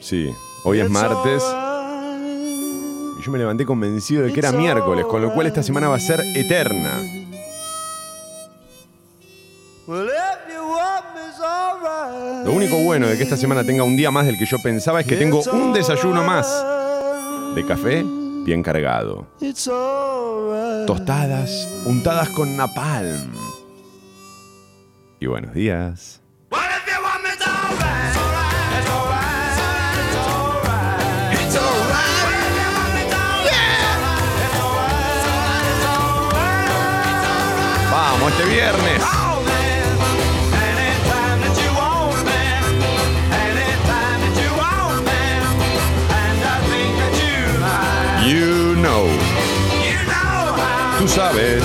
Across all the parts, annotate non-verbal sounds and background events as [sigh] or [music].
Sí, hoy es martes. y yo me levanté convencido de que era miércoles, con lo cual esta semana va a ser eterna. Lo único bueno de que esta semana tenga un día más del que yo pensaba es que tengo un desayuno más de café bien cargado. Tostadas untadas con napalm. Y buenos días. ¡Vamos, este viernes! You know. Tú sabes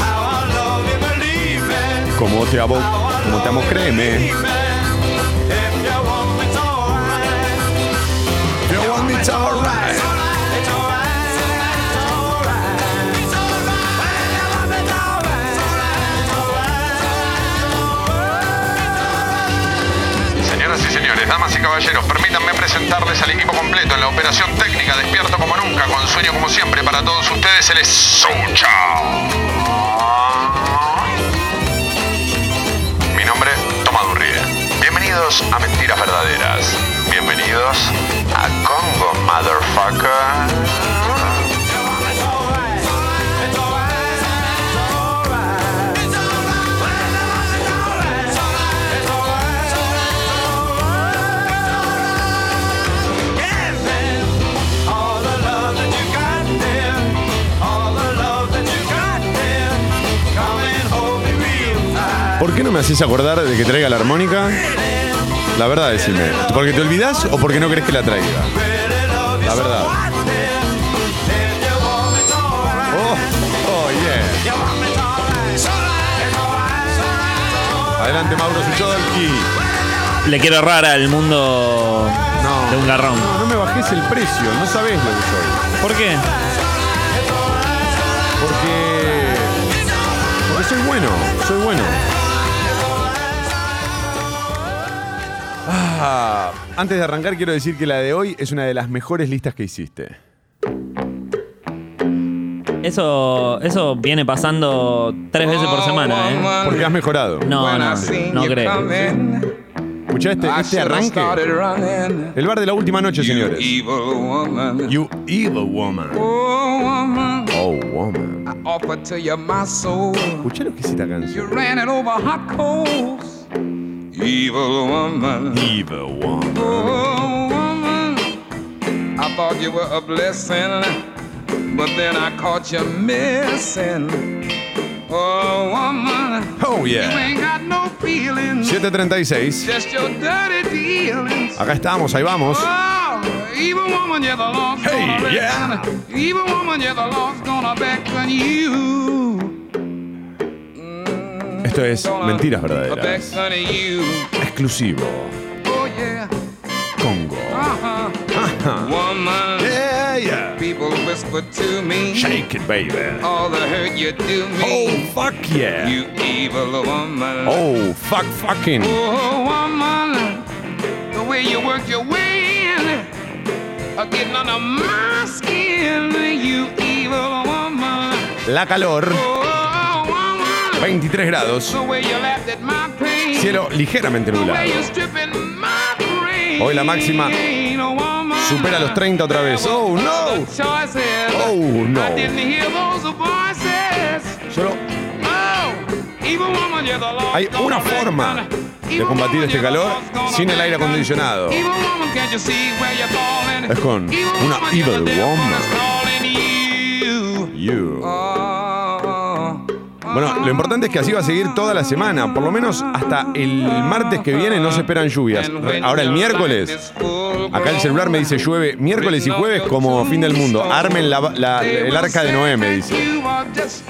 cómo te amo, cómo te amo, créeme. Señoras y señores, damas y caballeros, permítanme presentarles al equipo completo en la operación técnica Despierto como nunca, con sueño como siempre para todos ustedes, el es A Mentiras Verdaderas. Bienvenidos a Congo, motherfucker. ¿Por qué no me haces acordar de que traiga la armónica? La verdad, decime. ¿Porque te olvidas o porque no crees que la traiga? La verdad. Oh, oh, yeah. Adelante, Mauro Suchodolki. Le quiero errar al mundo No. de un garrón. No, no me bajes el precio, no sabés lo que soy. ¿Por qué? Porque. Porque soy bueno, soy bueno. Ah, antes de arrancar, quiero decir que la de hoy es una de las mejores listas que hiciste. Eso, eso viene pasando tres veces por semana, ¿eh? Porque has mejorado. No, no, no creo. Escuchá este, este arranque. El bar de la última noche, señores. You evil woman. Oh, woman. Soul. Escuchá lo que es esta canción. Evil woman. Evil woman. Oh, woman. I thought you were a blessing, but then I caught you missing. Oh, woman. Oh, You yeah. ain't got no feelings. 736. Just your dirty dealings. Acá estamos, ahí vamos. Oh, evil woman, yeah, the Lord's Hey, gonna yeah. reckon. Evil woman, yeah, the Lord's gonna beckon you. Esto es Mentiras Verdaderas. Exclusivo. Congo. Woman, Yeah, yeah. people whisper to me. Shake it, baby. All the hurt you do Oh, fuck yeah. You evil woman. Oh, fuck fucking. Oh, woman, the way you work your way in, getting under my skin. You evil woman. La calor, Oh, 23 grados. Cielo ligeramente nublado. Hoy la máxima. Supera los 30 otra vez. Oh, no. Oh, no. Solo hay una forma de combatir este calor sin el aire acondicionado. Es con una evil woman. you. Bueno, lo importante es que así va a seguir toda la semana. Por lo menos hasta el martes que viene no se esperan lluvias. Ahora el miércoles, acá el celular me dice llueve miércoles y jueves como fin del mundo. Armen la- la- el arca de Noé, me dice.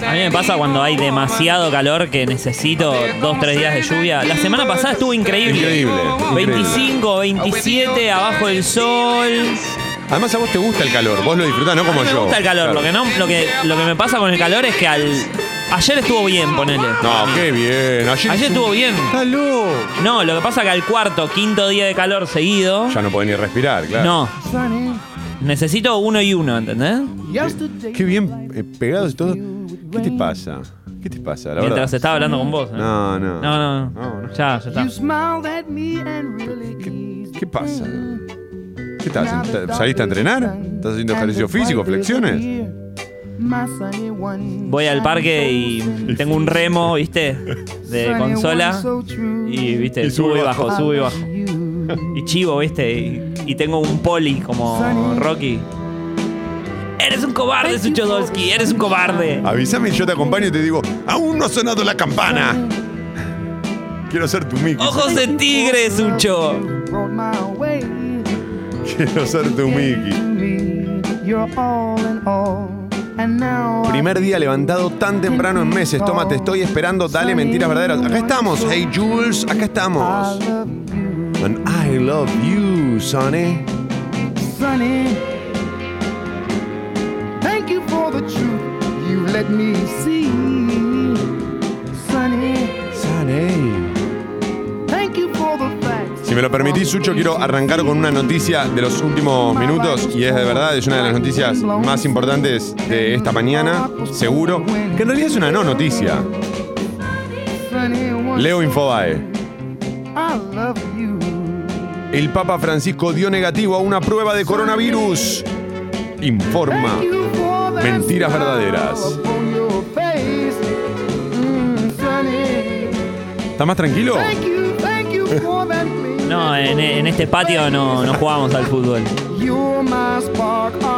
A mí me pasa cuando hay demasiado calor que necesito dos, tres días de lluvia. La semana pasada estuvo increíble. Increíble. increíble. 25, 27, abajo el sol. Además a vos te gusta el calor, vos lo disfrutás, no como me yo. gusta el calor. Claro. Lo, que no, lo, que, lo que me pasa con el calor es que al Ayer estuvo bien, ponele. No, qué bien. Ayer, Ayer estuvo bien. Está loco. No, lo que pasa que al cuarto, quinto día de calor seguido. Ya no puede ni respirar, claro. No. Necesito uno y uno, ¿entendés? Qué bien eh, pegados y todo. ¿Qué te pasa? ¿Qué te pasa? La Mientras verdad. estaba hablando con vos. ¿eh? No, no. No, no, No, no. Ya, ya está. ¿Qué, qué pasa? ¿Qué estás? ¿Te- ¿Saliste a entrenar? ¿Estás haciendo ejercicio físico, flexiones? Voy al parque y tengo un remo, ¿viste? De consola. Y, ¿viste? Y subo sube y y bajo, subo y bajo. Y chivo, ¿viste? Y, y tengo un poli como Rocky. Eres un cobarde, Suchodolski, eres un cobarde. Avísame y yo te acompaño y te digo, aún no ha sonado la campana. Quiero ser tu Mickey. Ojos de tigre, Sucho. Quiero ser tu Mickey. Primer día levantado tan temprano en meses. Toma, te estoy esperando. Dale mentiras verdaderas. Acá estamos. Hey Jules, acá estamos. And I love you, Sonny. Sonny, thank you for the truth you let me see. Si me lo permitís, Sucho, quiero arrancar con una noticia de los últimos minutos y es de verdad, es una de las noticias más importantes de esta mañana, seguro, que en realidad es una no noticia. Leo Infobae. El Papa Francisco dio negativo a una prueba de coronavirus. Informa. Mentiras verdaderas. ¿Estás más tranquilo? No, en, en este patio no, no jugamos al fútbol.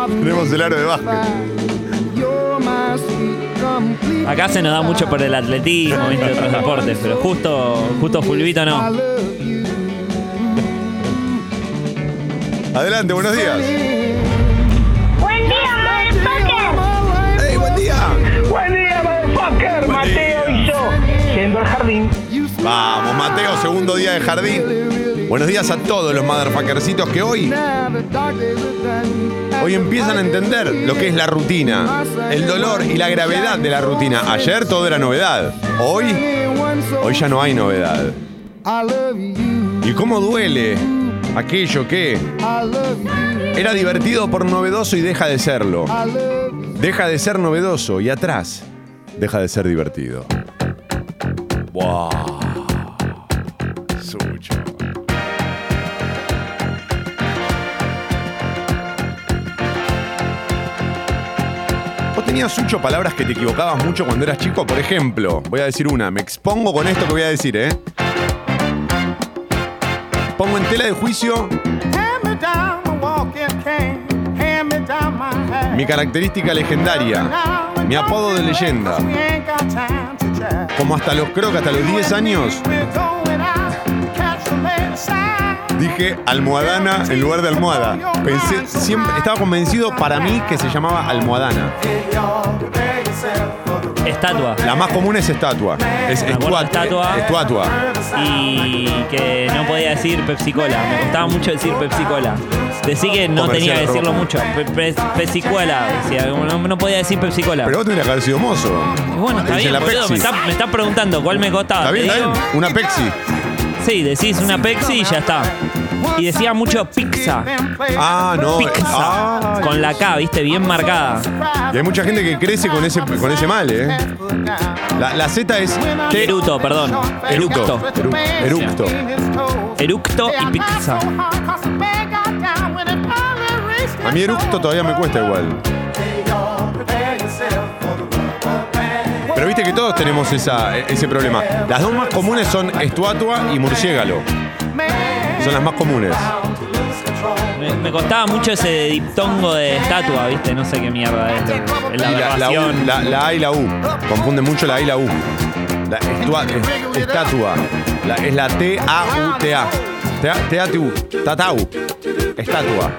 Tenemos el aro de básquet. Acá se nos da mucho por el atletismo, ¿viste? otros deportes, pero justo, justo Fulvito no. Adelante, buenos días. Buen día, motherfucker. ¡Hey, buen día! Buen día, motherfucker. Mateo día. y yo, yendo al jardín. Vamos, Mateo, segundo día de jardín. Buenos días a todos los motherfuckercitos que hoy, hoy empiezan a entender lo que es la rutina, el dolor y la gravedad de la rutina. Ayer todo era novedad. Hoy, hoy ya no hay novedad. ¿Y cómo duele aquello que era divertido por novedoso y deja de serlo? Deja de ser novedoso y atrás deja de ser divertido. ¡Wow! Tenías, Sucho, palabras que te equivocabas mucho cuando eras chico? Por ejemplo, voy a decir una. Me expongo con esto que voy a decir, ¿eh? Pongo en tela de juicio mi característica legendaria, mi apodo de leyenda. Como hasta los, creo que hasta los 10 años, dije almohadana en lugar de almohada. Pensé, siempre, estaba convencido para mí que se llamaba almohadana. Estatua. La más común es estatua. Es Me acuerdo de estatua. Y que no podía decir Pepsi Cola. Me costaba mucho decir Pepsi Cola. Decí que no Comercial tenía que decirlo mucho. Pe- pe- Pepsi Cola. decía, no, no podía decir Pepsi Cola. Pero vos tendrías que haber sido mozo. Bueno, está Dice bien, la boludo. Pepsi. Me está, me está preguntando cuál me costaba. Está bien, Te está digo- bien. Una Pepsi. Sí, decís una Pepsi y ya está. Y decía mucho pizza. Ah, no. Pizza. Ah, Con la K, viste, bien marcada. y hay mucha gente que crece con ese, con ese mal, ¿eh? La, la Z es te- Eruto, perdón. eructo. Eructo. Eru- Eructo. Eructo y pizza. A mí eructo todavía me cuesta igual. Pero viste que todos tenemos esa, ese problema. Las dos más comunes son estuatua y murciélago. Son las más comunes. Me, me costaba mucho ese diptongo de estatua, viste, no sé qué mierda es. La, la, la U, A y la U. Confunden mucho la A y la U. La estua- es- estatua. Es la T-A-U-T-A. T-A-T-U. Tatau. Estatua.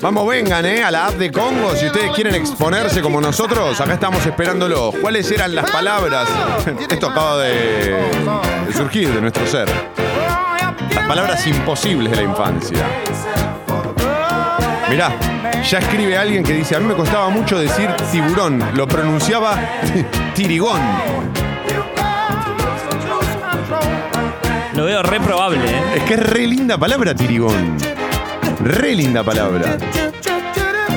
Vamos, vengan, ¿eh? A la app de Congo. Si ustedes quieren exponerse como nosotros, acá estamos esperándolos. ¿Cuáles eran las palabras? [laughs] Esto acaba de, de surgir de nuestro ser. Las palabras imposibles de la infancia. Mirá, Ya escribe alguien que dice, a mí me costaba mucho decir tiburón, lo pronunciaba [laughs] tirigón. Lo veo re probable, ¿eh? Es que es re linda palabra tirigón. Re linda palabra.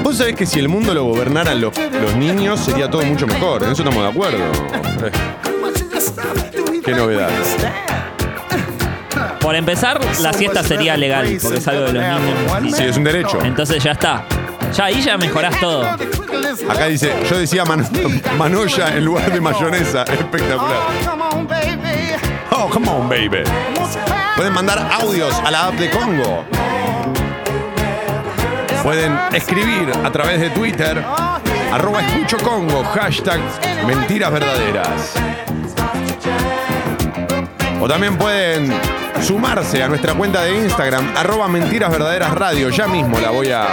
Vos sabés que si el mundo lo gobernaran los, los niños sería todo mucho mejor. En eso estamos de acuerdo. Qué novedad. Por empezar, la siesta sería legal, porque es algo de los niños. Sí, es un derecho. Entonces ya está. Ya ahí ya mejorás todo. Acá dice, yo decía man- manoya en lugar de mayonesa. Espectacular. Oh, come on, baby. Pueden mandar audios a la app de Congo. Pueden escribir a través de Twitter, arroba escucho Congo, hashtag mentiras verdaderas. O también pueden sumarse a nuestra cuenta de Instagram, arroba mentiras verdaderas radio. Ya mismo la voy a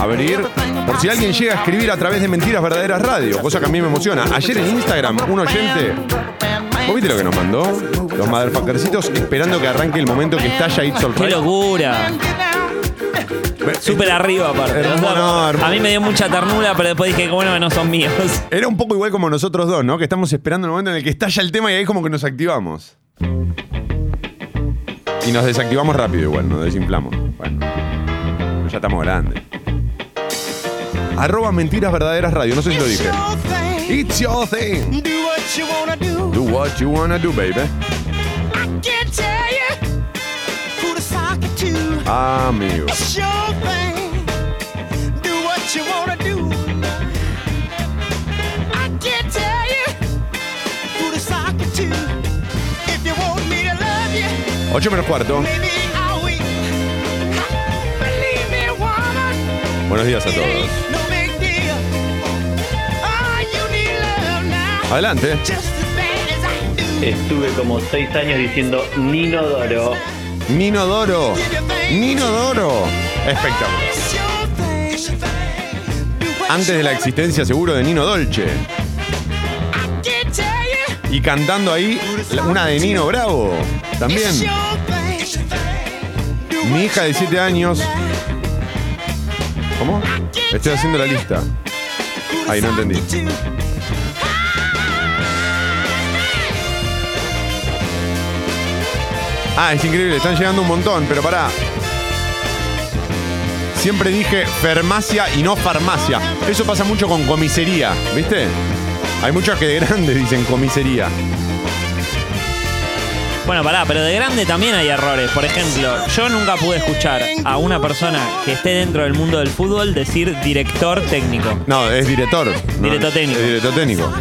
abrir. Por si alguien llega a escribir a través de mentiras verdaderas radio, cosa que a mí me emociona. Ayer en Instagram, un oyente. ¿Vos viste lo que nos mandó? Los motherfuckercitos esperando que arranque el momento que estalla It's All ¡Qué Right. locura! Súper arriba, aparte. Hermoso, O sea, no, hermoso. a mí me dio mucha ternura, pero después dije que bueno, no son míos. Era un poco igual como nosotros dos, ¿no? Que estamos esperando el momento en el que estalla el tema y ahí como que nos activamos. Y nos desactivamos rápido igual, nos desinflamos. Bueno, ya estamos grandes. Arroba mentiras verdaderas radio, no sé si lo dije. It's your thing. Do what you wanna do. Do what you wanna do, baby. I can't tell you who to sock it to. Amigo. It's your thing. Do what you wanna do. I can't tell you who to sock it to. If you want me to love you, 8 menos cuarto. Buenos días a todos. Ah. Adelante. Estuve como seis años diciendo Nino Doro. Nino Doro. Nino Doro. Espectacular. Antes de la existencia seguro de Nino Dolce. Y cantando ahí una de Nino Bravo. También. Mi hija de you 7 wanna años. ¿Cómo? Estoy haciendo la lista. Ahí no entendí. Ah, es increíble, están llegando un montón, pero pará. Siempre dije farmacia y no farmacia. Eso pasa mucho con comisaría, ¿viste? Hay muchos que de grande dicen comisaría. Bueno, pará, pero de grande también hay errores. Por ejemplo, yo nunca pude escuchar a una persona que esté dentro del mundo del fútbol decir director técnico. No, es director. ¿no? Director técnico. Es director técnico.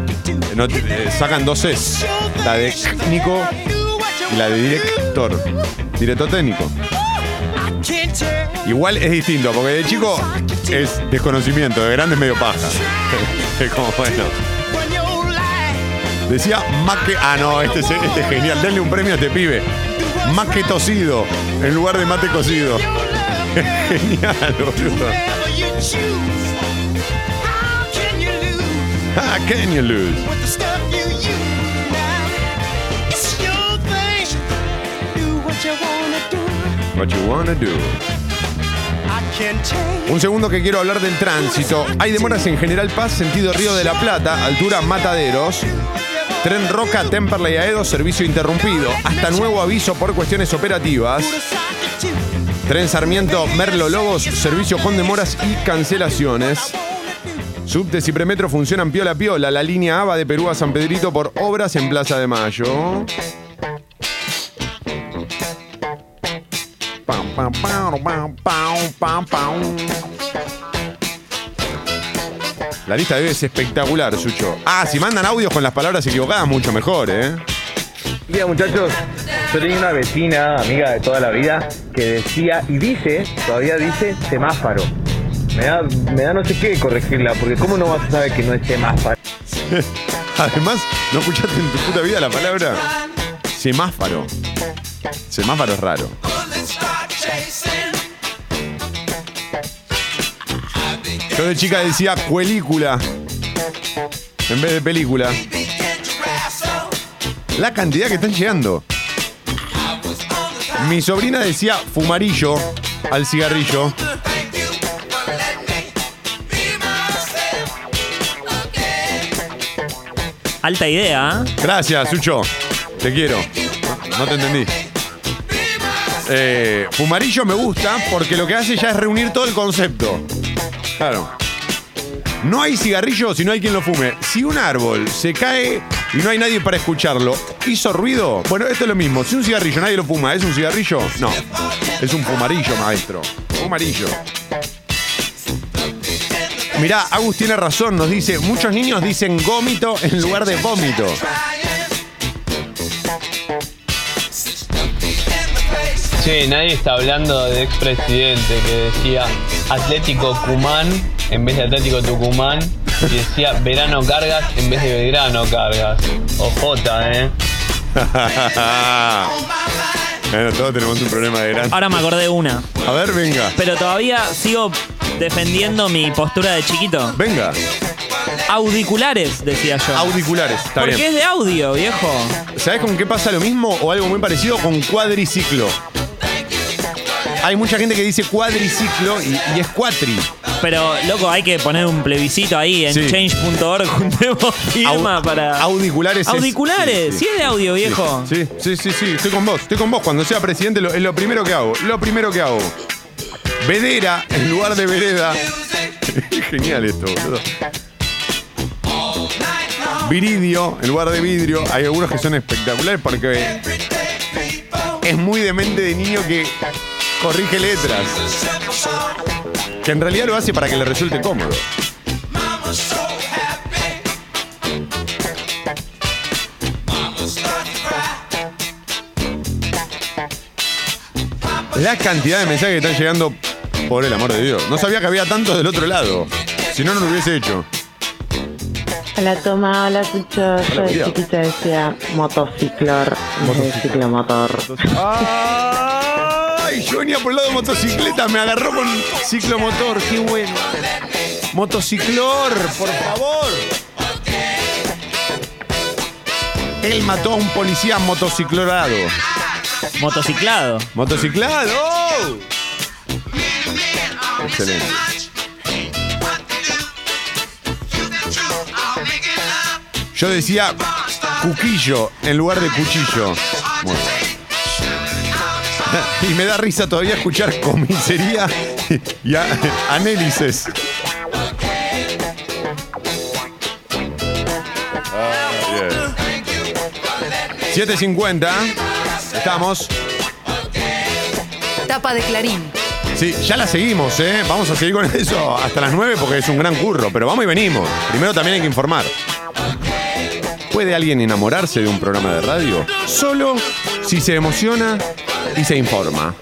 No eh, sacan dos es. La de técnico y la de director. Director técnico. Igual es distinto, porque de chico es desconocimiento, de grande es medio paja. [laughs] Es como bueno. Decía más que. Ah, no, este es, este es genial. Denle un premio a este pibe. Más que tocido, en lugar de mate cocido. [laughs] Genial, boludo. Choose. How can you lose Un segundo que quiero hablar del tránsito. Hay demoras en General Paz, sentido Río de la Plata, altura Mataderos. Tren Roca, Temperley Aedo, servicio interrumpido. Hasta nuevo aviso por cuestiones operativas. Tren Sarmiento, Merlo Lobos, servicio con demoras y cancelaciones. Subtes y premetro funcionan piola piola. La línea ABA de Perú a San Pedrito por obras en Plaza de Mayo. Pam, pam, pam, pam, pam, pam, pam. La lista de hoy es espectacular, Sucho. Ah, si mandan audios con las palabras equivocadas, mucho mejor, ¿eh? Mira muchachos, yo tenía una vecina, amiga de toda la vida, que decía y dice, todavía dice semáforo. Me da, me da no sé qué corregirla, porque ¿cómo no vas a saber que no es semáforo? [laughs] Además, ¿no escuchaste en tu puta vida la palabra semáforo? Semáforo es raro. Yo de chica decía película en vez de película. La cantidad que están llegando. Mi sobrina decía fumarillo al cigarrillo. Alta idea. ¿eh? Gracias, Sucho. Te quiero. No te entendí. Eh, fumarillo me gusta porque lo que hace ya es reunir todo el concepto. Claro. No hay cigarrillo si no hay quien lo fume. Si un árbol se cae y no hay nadie para escucharlo, ¿hizo ruido? Bueno, esto es lo mismo. Si un cigarrillo nadie lo fuma, ¿es un cigarrillo? No. Es un fumarillo, maestro. Fumarillo. Mirá, Agus tiene razón, nos dice, muchos niños dicen gómito en lugar de vómito. Che, nadie está hablando de expresidente que decía Atlético Cumán en vez de Atlético Tucumán y decía verano cargas en vez de Belgrano cargas. Ojota, eh. [laughs] bueno, todos tenemos un problema de gran. Ahora me acordé de una. A ver, venga. Pero todavía sigo defendiendo mi postura de chiquito. Venga. Auriculares, decía yo. Auriculares, está Porque bien. es de audio, viejo. ¿Sabes con qué pasa lo mismo o algo muy parecido con cuadriciclo? Hay mucha gente que dice cuadriciclo y, y es cuatri. Pero, loco, hay que poner un plebiscito ahí en Sí. change.org. [laughs] Juntemos firma Au- para. Auriculares. es- Auriculares, sí, sí, es de audio, viejo. Sí, sí, sí, sí, estoy con vos, estoy con vos. Cuando sea presidente lo- es lo primero que hago, lo primero que hago. Vedera en lugar de vereda. [laughs] Genial esto, boludo. Viridio en lugar de vidrio. Hay algunos que son espectaculares porque es muy de mente de niño que corrige letras. Que en realidad lo hace para que le resulte cómodo. La cantidad de mensajes que están llegando, por el amor de Dios. No sabía que había tantos del otro lado. Si no, no lo hubiese hecho. Hola Toma, hola Sucho. Yo de chiquita decía motociclor de ciclomotor. ¡Ay! Yo venía por el lado de motocicleta, me agarró con ciclomotor, qué bueno. Motociclor, por favor. Él mató a un policía motociclorado. Motociclado. ¡Motociclado! Excelente. Yo decía cuquillo en lugar de cuchillo. [laughs] Y me da risa todavía escuchar comisaría y a- análisis. Ah, bien. 7.50. Estamos. Tapa de Clarín. Sí, ya la seguimos, ¿eh? Vamos a seguir con eso hasta las 9 porque es un gran curro, pero vamos y venimos. Primero también hay que informar. ¿Puede alguien enamorarse de un programa de radio? Solo si se emociona y se informa.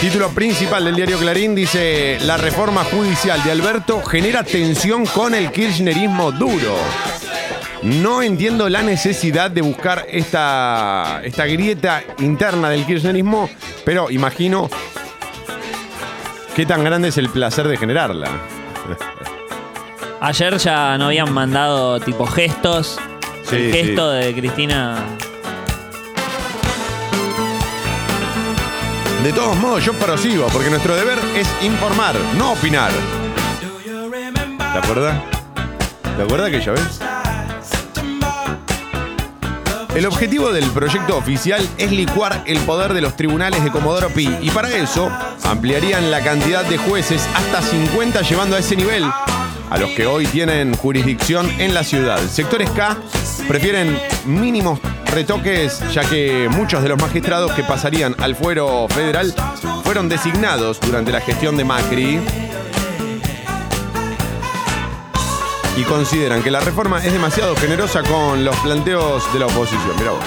Título principal del diario Clarín dice, la reforma judicial de Alberto genera tensión con el kirchnerismo duro. No entiendo la necesidad de buscar esta, esta grieta interna del kirchnerismo, pero imagino qué tan grande es el placer de generarla. Ayer ya no habían mandado tipo gestos. Sí, el gesto sí. de Cristina. De todos modos, yo prosigo, porque nuestro deber es informar, no opinar. ¿Te acuerdas? ¿Te acuerdas aquella vez? El objetivo del proyecto oficial es licuar el poder de los tribunales de Comodoro Pi y para eso ampliarían la cantidad de jueces hasta 50 llevando a ese nivel a los que hoy tienen jurisdicción en la ciudad. Sectores K prefieren mínimos retoques ya que muchos de los magistrados que pasarían al fuero federal fueron designados durante la gestión de Macri y consideran que la reforma es demasiado generosa con los planteos de la oposición. Mira vos.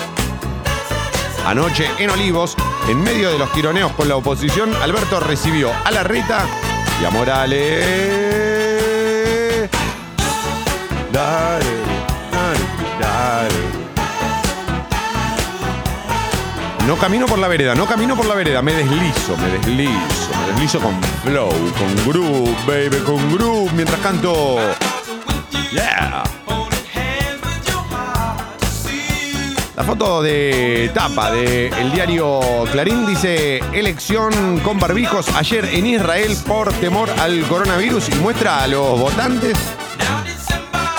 Anoche en Olivos, en medio de los tironeos con la oposición, Alberto recibió a Larreta y a Morales. Dale, dale, dale. No camino por la vereda, no camino por la vereda, me deslizo, me deslizo, me deslizo con flow, con groove, baby, con groove, mientras canto. Yeah. La foto de tapa del diario Clarín dice elección con barbijos ayer en Israel por temor al coronavirus y muestra a los votantes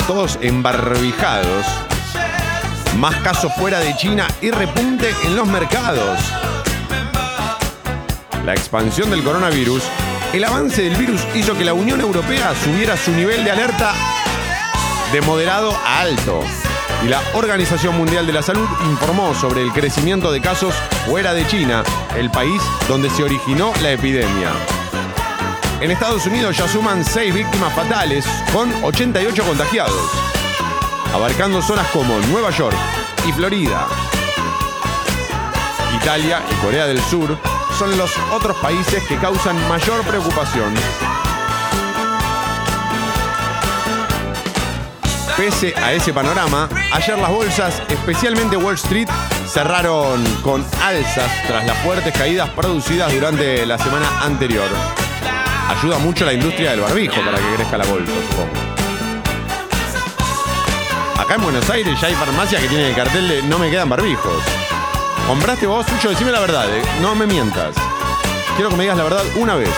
todos embarbijados. Más casos fuera de China y repunte en los mercados. La expansión del coronavirus, el avance del virus hizo que la Unión Europea subiera su nivel de alerta de moderado a alto. Y la Organización Mundial de la Salud informó sobre el crecimiento de casos fuera de China, el país donde se originó la epidemia. En Estados Unidos ya suman 6 víctimas fatales con 88 contagiados, abarcando zonas como Nueva York y Florida. Italia y Corea del Sur son los otros países que causan mayor preocupación. Pese a ese panorama, ayer las bolsas, especialmente Wall Street, cerraron con alzas tras las fuertes caídas producidas durante la semana anterior. Ayuda mucho la industria del barbijo para que crezca la bolsa, supongo. Acá en Buenos Aires ya hay farmacias que tienen el cartel de no me quedan barbijos. ¿Compraste vos, Sucho? Decime la verdad, eh. no me mientas. Quiero que me digas la verdad una vez.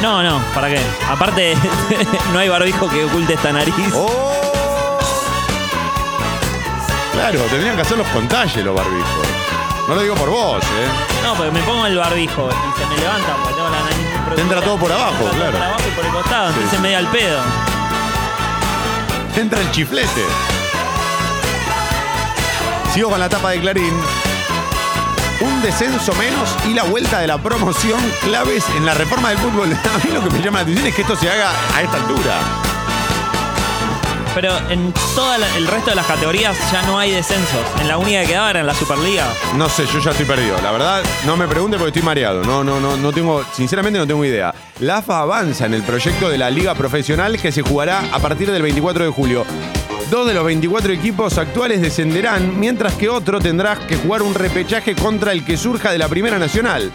No, no, ¿para qué? Aparte, [laughs] no hay barbijo que oculte esta nariz. ¡Oh! Claro, tendrían que hacer los contagios los barbijos. No lo digo por vos, ¿eh? No, porque me pongo el barbijo y se me levanta porque tengo la nariz muy Te entra todo por abajo, todo claro. Por abajo y por el costado, Sí, entonces sí. me da el pedo. Entra el chiflete. Sigo con la tapa de Clarín. Un descenso menos y la vuelta de la promoción claves en la reforma del fútbol. [laughs] A mí lo que me llama la atención es que esto se haga a esta altura. Pero en todo el resto de las categorías ya no hay descensos. En la única que quedaba era en la Superliga. No sé, yo ya estoy perdido. La verdad, no me pregunte porque estoy mareado. No, no, no, no tengo, sinceramente no tengo idea. La AFA avanza en el proyecto de la Liga Profesional que se jugará a partir del 24 de julio. Dos de los 24 equipos actuales descenderán, mientras que otro tendrá que jugar un repechaje contra el que surja de la Primera Nacional.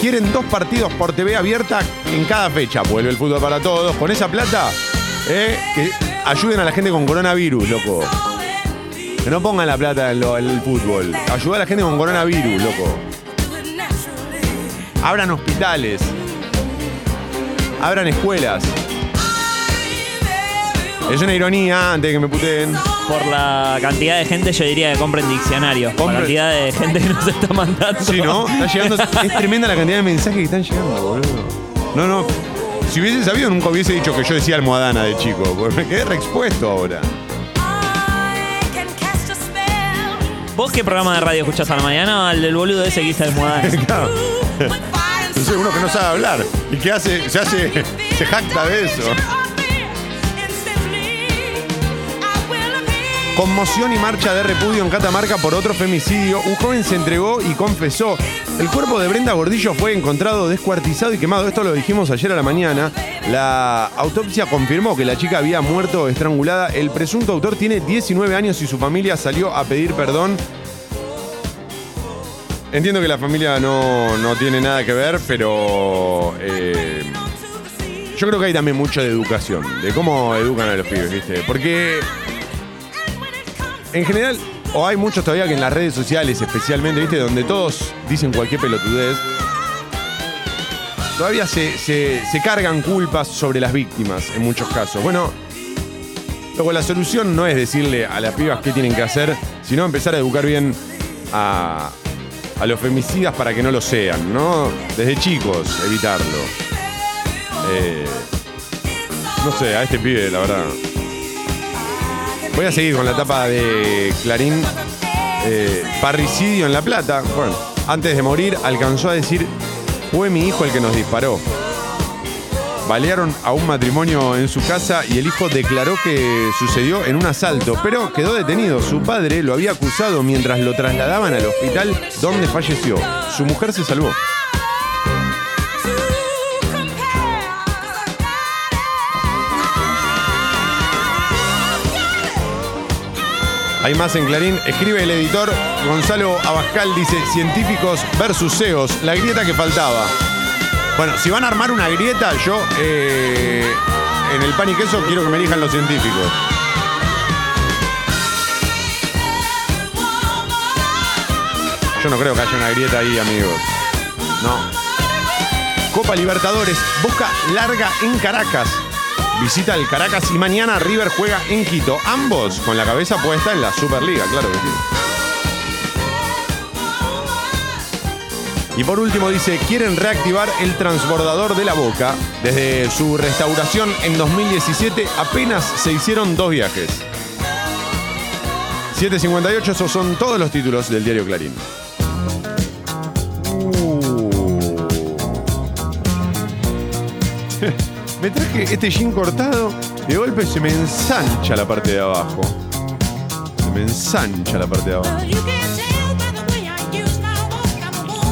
Quieren dos partidos por TV abierta en cada fecha. Vuelve el fútbol para todos. Con esa plata, eh, que ayuden a la gente con coronavirus, loco. Que no pongan la plata en, el fútbol. Ayuda a la gente con coronavirus, loco. Abran hospitales. Abran escuelas. Es una ironía, antes de que me puteen. Por la cantidad de gente, yo diría que compren diccionarios. Por la cantidad de gente que nos está mandando. Sí, ¿no? Está llegando. Es tremenda la cantidad de mensajes que están llegando, boludo. No, no. Si hubiese sabido, nunca hubiese dicho que yo decía almohadana de chico. Porque me quedé reexpuesto ahora. ¿Vos qué programa de radio escuchás a la mañana? Al del boludo ese que Moadán. [laughs] Claro. [laughs] No sé, uno que no sabe hablar y que hace, se hace, se jacta de eso. Conmoción y marcha de repudio en Catamarca por otro femicidio. Un joven se entregó y confesó. El cuerpo de Brenda Gordillo fue encontrado descuartizado y quemado. Esto lo dijimos ayer a la mañana. La autopsia confirmó que la chica había muerto estrangulada. El presunto autor tiene 19 años y su familia salió a pedir perdón. Entiendo que la familia no, no tiene nada que ver, pero eh, yo creo que hay también mucho de educación, de cómo educan a los pibes, ¿viste? Porque en general, o hay muchos todavía que en las redes sociales especialmente, ¿viste? Donde todos dicen cualquier pelotudez, todavía se, se- se cargan culpas sobre las víctimas en muchos casos. Bueno, luego la solución no es decirle a las pibas qué tienen que hacer, sino empezar a educar bien a, a los femicidas para que no lo sean, ¿no? Desde chicos, evitarlo. Eh, no sé, a este pibe, la verdad. Voy a seguir con la tapa de Clarín. Eh, parricidio en La Plata. Bueno, antes de morir alcanzó a decir, fue mi hijo el que nos disparó. Balearon a un matrimonio en su casa y el hijo declaró que sucedió en un asalto, pero quedó detenido. Su padre lo había acusado mientras lo trasladaban al hospital donde falleció. Su mujer se salvó. Hay más en Clarín. Escribe el editor Gonzalo Abascal, dice científicos versus CEOs, la grieta que faltaba. Bueno, si van a armar una grieta, yo eh, en el pan y queso quiero que me elijan los científicos. Yo no creo que haya una grieta ahí, amigos. No. Copa Libertadores, Boca larga en Caracas. Visita el Caracas y mañana River juega en Quito. Ambos con la cabeza puesta en la Superliga, claro que sí. Y por último dice, quieren reactivar el transbordador de la boca. Desde su restauración en 2017 apenas se hicieron dos viajes. 7.58, esos son todos los títulos del diario Clarín. Uh. [laughs] me traje este jean cortado, de golpe se me ensancha la parte de abajo. Se me ensancha la parte de abajo.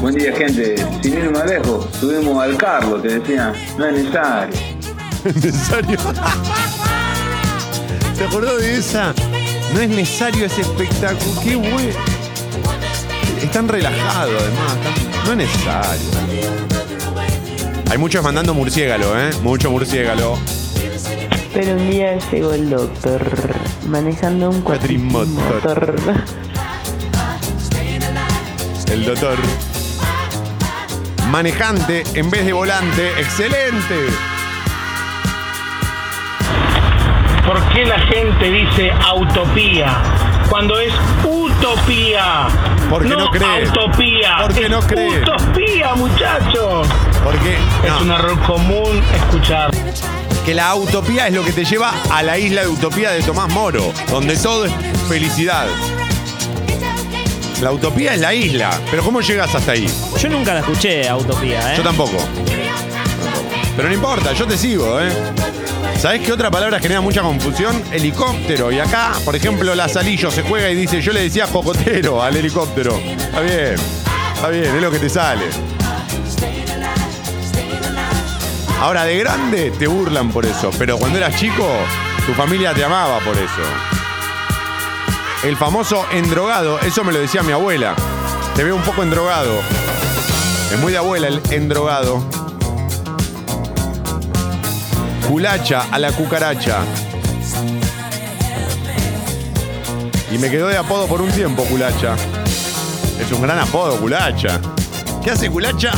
Buen día, gente. Sin ir más lejos, subimos al Carlos, que decía, no es necesario. [laughs] ¿Es necesario? ¿Te acordó de esa? No es necesario ese espectáculo. Qué bueno. Están relajados, además. están- No es necesario. Hay muchos mandando murciégalo, ¿eh? Mucho murciégalo. Pero un día llegó el doctor manejando un Cuatrimotor. El doctor. Manejante en vez de volante. ¡Excelente! ¿Por qué la gente dice utopía cuando es utopía? Porque no cree. utopía. Porque es no cree. Utopía, muchachos. Porque Es no, un error común escuchar. que la utopía es lo que te lleva a la isla de utopía de Tomás Moro, donde todo es felicidad. La utopía es la isla, pero ¿cómo llegas hasta ahí? Yo nunca la escuché a Utopía, ¿eh? Yo tampoco. Pero no importa, yo te sigo, ¿eh? ¿Sabés qué otra palabra genera mucha confusión? Helicóptero. Y acá, por ejemplo, la Salillo se juega y dice, yo le decía cocotero al helicóptero. Está bien, está bien, es lo que te sale. Ahora, de grande te burlan por eso, pero cuando eras chico, tu familia te amaba por eso. El famoso endrogado, eso me lo decía mi abuela. Te veo un poco endrogado. Es muy de abuela el endrogado. Culacha a la cucaracha. Y me quedó de apodo por un tiempo, Culacha. Es un gran apodo, Culacha. ¿Qué hace Culacha?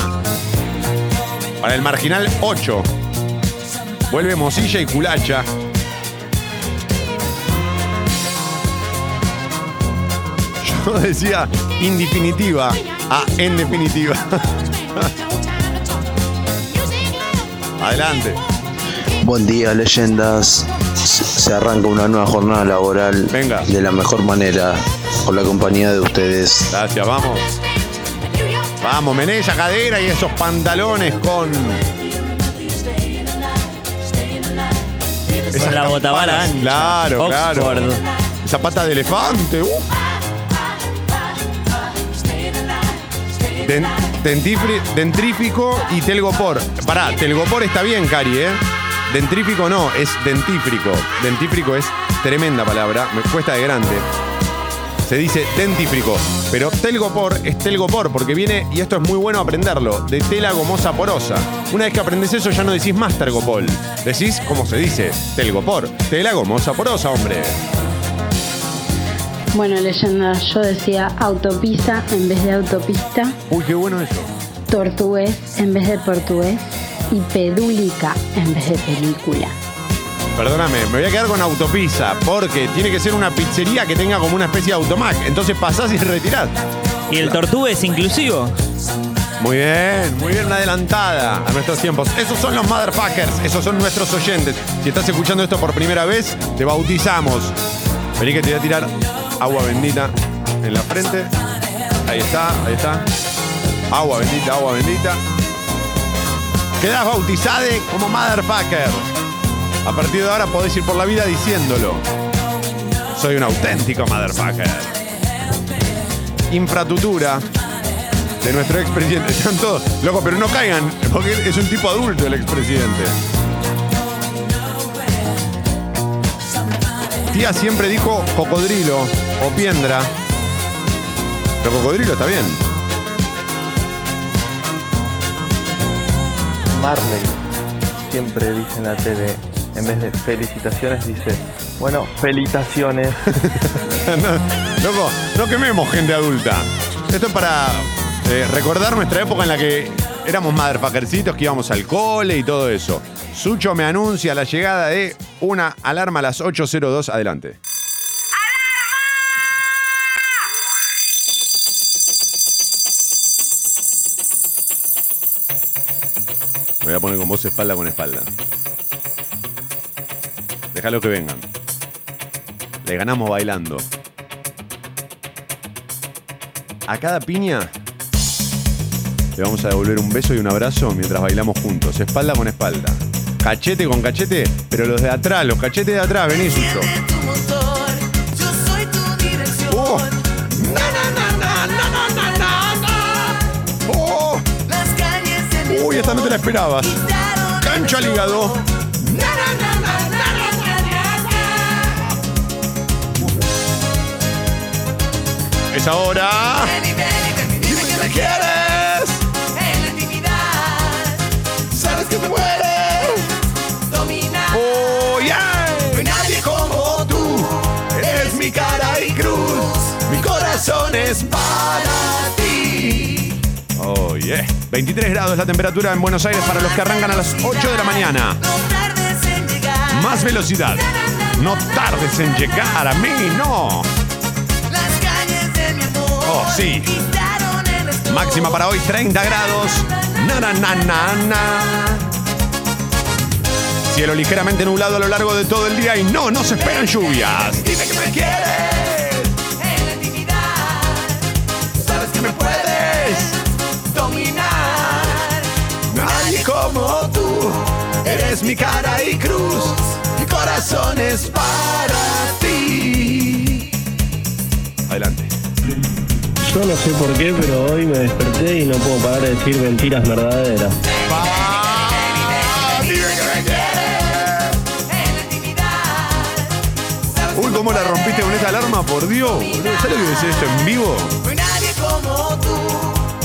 Para el marginal 8. Vuelve Mosilla y Culacha. Yo decía indefinitiva a en definitiva. [laughs] Adelante. Buen día, leyendas. Se arranca una nueva jornada laboral Venga. de la mejor manera con la compañía de ustedes. Gracias, vamos. Vamos, mené esa cadera y esos pantalones con. Con la botavara ancha. Claro, claro. Oxford. Esa pata de elefante. uh. Den- dentrífico y telgopor. Pará, telgopor está bien, Cari, ¿eh? Dentrífico no, es dentífrico. Dentífrico es tremenda palabra, me cuesta de grande. Se dice dentífrico, pero telgopor es telgopor porque viene, y esto es muy bueno aprenderlo, de tela gomosa porosa. Una vez que aprendes eso ya no decís más tergopol, decís como se dice, telgopor, tela gomosa porosa, hombre. Bueno, leyenda, yo decía autopista en vez de autopista, Uy, qué bueno eso. tortugués en vez de portugués y pedúlica en vez de película. Perdóname, me voy a quedar con autopizza, porque tiene que ser una pizzería que tenga como una especie de automac. Entonces pasás y [laughs] retirás. ¿Y el tortuga es inclusivo? Muy bien, muy bien adelantada a nuestros tiempos. Esos son los motherfuckers, esos son nuestros oyentes. Si estás escuchando esto por primera vez, te bautizamos. Vení que te voy a tirar agua bendita en la frente. Ahí está, ahí está. Agua bendita, agua bendita. Quedás bautizado como motherfucker. A partir de ahora podés ir por la vida diciéndolo. Soy un auténtico motherfucker. Infratutura de nuestro expresidente. [laughs] Están todos, loco, pero no caigan, porque es un tipo adulto el expresidente. Tía siempre dijo cocodrilo o piendra. Pero cocodrilo está bien. Marley siempre dice en la tele, en vez de felicitaciones, dice, bueno, felicitaciones. [laughs] no, loco, no quememos gente adulta. Esto es para eh, recordar nuestra época en la que éramos motherfuckercitos, que íbamos al cole y todo eso. Sucho me anuncia la llegada de una alarma a las 8.02. Adelante. A con vos espalda con espalda. Déjalo que vengan. Le ganamos bailando. A cada piña le vamos a devolver un beso y un abrazo mientras bailamos juntos, espalda con espalda. Cachete con cachete, pero los de atrás, los cachetes de atrás, vení, Sucho. No te la esperabas. Cancha al hígado. Es ahora. Dime que me quieres. Sabes que me mueres. Oh, yeah. Nadie como tú. Eres mi cara y cruz. Mi corazón es para ti. Oh, yeah. 23 grados la temperatura en Buenos Aires para los que arrancan a las 8 de la mañana. Más velocidad. No tardes en llegar a mí, no. Oh, sí. Máxima para hoy 30 grados. Na, na, na. Cielo ligeramente nublado a lo largo de todo el día y no, no se esperan lluvias. Dime que me. Eres mi cara y cruz. Mi corazón es para ti. Adelante. Yo no sé por qué, pero hoy me desperté y no puedo parar de decir mentiras verdaderas. Uy, ¿cómo la rompiste con esa alarma? Por Dios. ¿Sabes lo que decir esto en vivo?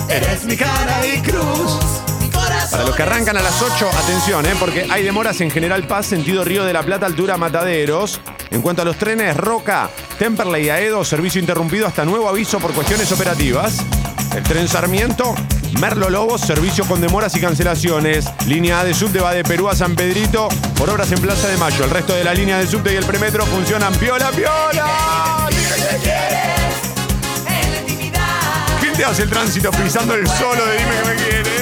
Eres mi cara y cruz. Para los que arrancan a las 8, atención, ¿eh? porque hay demoras en General Paz, sentido Río de la Plata, altura Mataderos. En cuanto a los trenes, Roca, Temperley y Aedo, servicio interrumpido hasta nuevo aviso por cuestiones operativas. El tren Sarmiento, Merlo Lobos, servicio con demoras y cancelaciones. Línea A de subte va de Perú a San Pedrito por obras en Plaza de Mayo. El resto de la línea de subte y el premetro funcionan piola, piola. ¿Quién te hace el tránsito pisando el solo de Dime que me quieres?